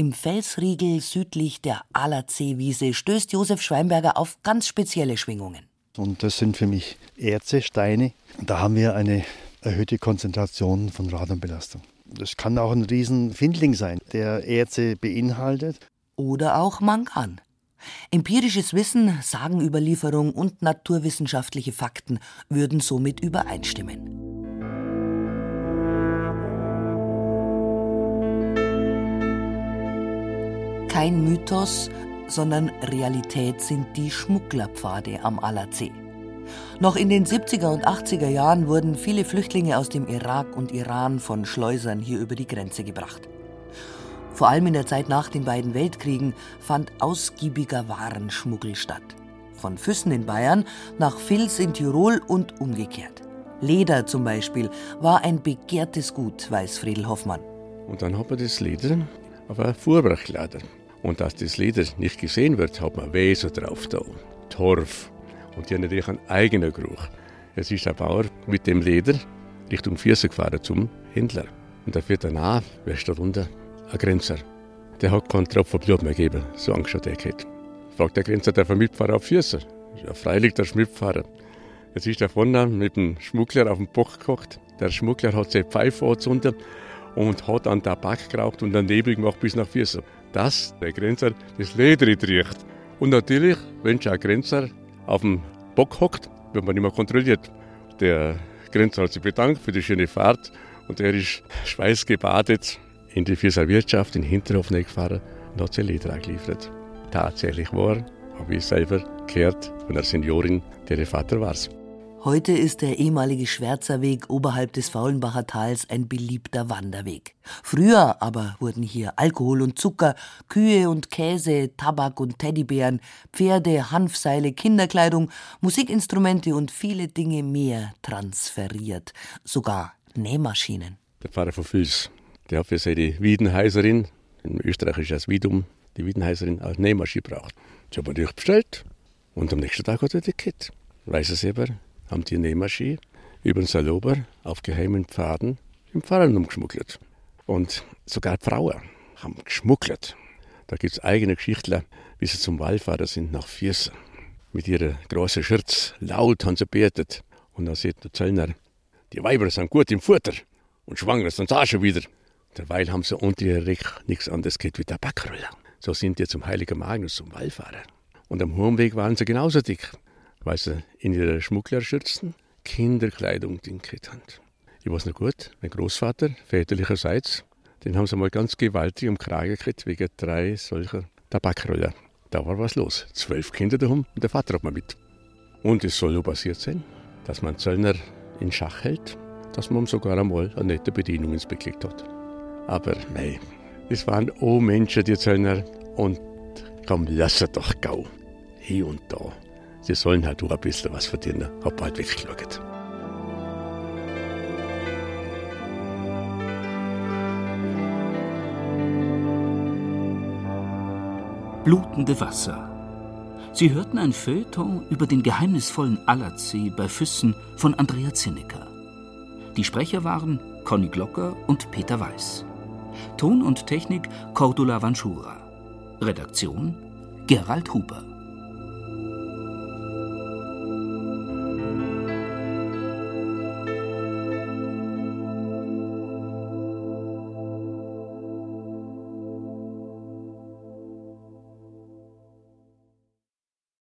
im Felsriegel südlich der Allerseewiese stößt Josef Schweinberger auf ganz spezielle Schwingungen.
Und das sind für mich Erze, Steine. Da haben wir eine erhöhte Konzentration von Radonbelastung. Das kann auch ein Riesenfindling sein, der Erze beinhaltet.
Oder auch Mangan. Empirisches Wissen, Sagenüberlieferung und naturwissenschaftliche Fakten würden somit übereinstimmen. Kein Mythos, sondern Realität sind die Schmugglerpfade am Allersee. Noch in den 70er und 80er Jahren wurden viele Flüchtlinge aus dem Irak und Iran von Schleusern hier über die Grenze gebracht. Vor allem in der Zeit nach den beiden Weltkriegen fand ausgiebiger Warenschmuggel statt. Von Füssen in Bayern nach Vils in Tirol und umgekehrt. Leder zum Beispiel war ein begehrtes Gut, weiß Friedel Hoffmann.
Und dann hat man das Leder auf ein Fuhrbrach geladen. Und dass das Leder nicht gesehen wird, hat man Weser drauf da, Torf. Und die haben natürlich einen eigenen Geruch. Es ist der Bauer mit dem Leder Richtung Vierse gefahren zum Händler. Und dafür danach, wer steht runter? Ein Grenzer. Der hat keinen Tropfen Blut mehr gegeben, so Angst hat er gehabt. Fragt der Grenzer, darf er auf Vierse? Ja, freilich der Mitfahren. Jetzt ist er vorne mit dem Schmuggler auf dem Bock gekocht. Der Schmuggler hat seine Pfeife angezündet und hat an Tabak geraucht und dann Nebel gemacht bis nach Vierse. Dass der Grenzer das Leder riecht. Und natürlich, wenn schon ein Grenzer auf dem Bock hockt, wird man mehr kontrolliert. Der Grenzer hat sich bedankt für die schöne Fahrt und er ist schweißgebadet in die Vierser Wirtschaft in Hinterhof gefahren und hat sein Leder geliefert. Tatsächlich war, habe ich selber gehört von der Seniorin, deren Vater war es.
Heute ist der ehemalige Schwärzerweg oberhalb des Faulenbacher Tals ein beliebter Wanderweg. Früher aber wurden hier Alkohol und Zucker, Kühe und Käse, Tabak und Teddybären, Pferde, Hanfseile, Kinderkleidung, Musikinstrumente und viele Dinge mehr transferiert. Sogar Nähmaschinen.
Der Pfarrer von Füls, der hat für seine Wiedenheiserin, in Österreich ist das Wiedum, die Wiedenheiserin, als Nähmaschine braucht. Die hat man durchbestellt und am nächsten Tag hat er die Kit. Weiß er selber, haben die Nähmaschine über den Salober auf geheimen Pfaden im Pfarrern umgeschmuggelt. Und sogar Frauen haben geschmuggelt. Da gibt es eigene Geschichtler, wie sie zum Wallfahrer sind nach Viersen. Mit ihrer großen Schürz laut haben sie betet. Und dann sieht der Zöllner, die Weiber sind gut im Futter und schwanger sind auch schon wieder. Derweil haben sie unter ihr Reich nichts anderes gehabt wie Tabakroller. So sind die zum Heiligen Magnus, zum Wallfahrer. Und am Heimweg waren sie genauso dick weil sie in ihrer Schmugglerschürzen Kinderkleidung dinkelt haben. Ich weiß noch gut, mein Großvater, väterlicherseits, den haben sie mal ganz gewaltig am Kragen gekriegt wegen drei solcher Tabakroller. Da war was los. Zwölf Kinder daheim und der Vater hat mal mit. Und es soll nur passiert sein, dass man Zöllner in Schach hält, dass man ihm sogar einmal eine nette Bedienung ins Bett hat. Aber nein, es waren auch Menschen, die Zöllner, und komm, lass er doch gau. Hier und da sie sollen halt auch ein bisschen was verdienen. Hab bald weggeschaut.
Blutende Wasser. Sie hörten ein Feuilleton über den geheimnisvollen Allersee bei Füssen von Andrea Zinnecker. Die Sprecher waren Conny Glocker und Peter Weiß. Ton und Technik Cordula Vanschura. Redaktion Gerald Huber.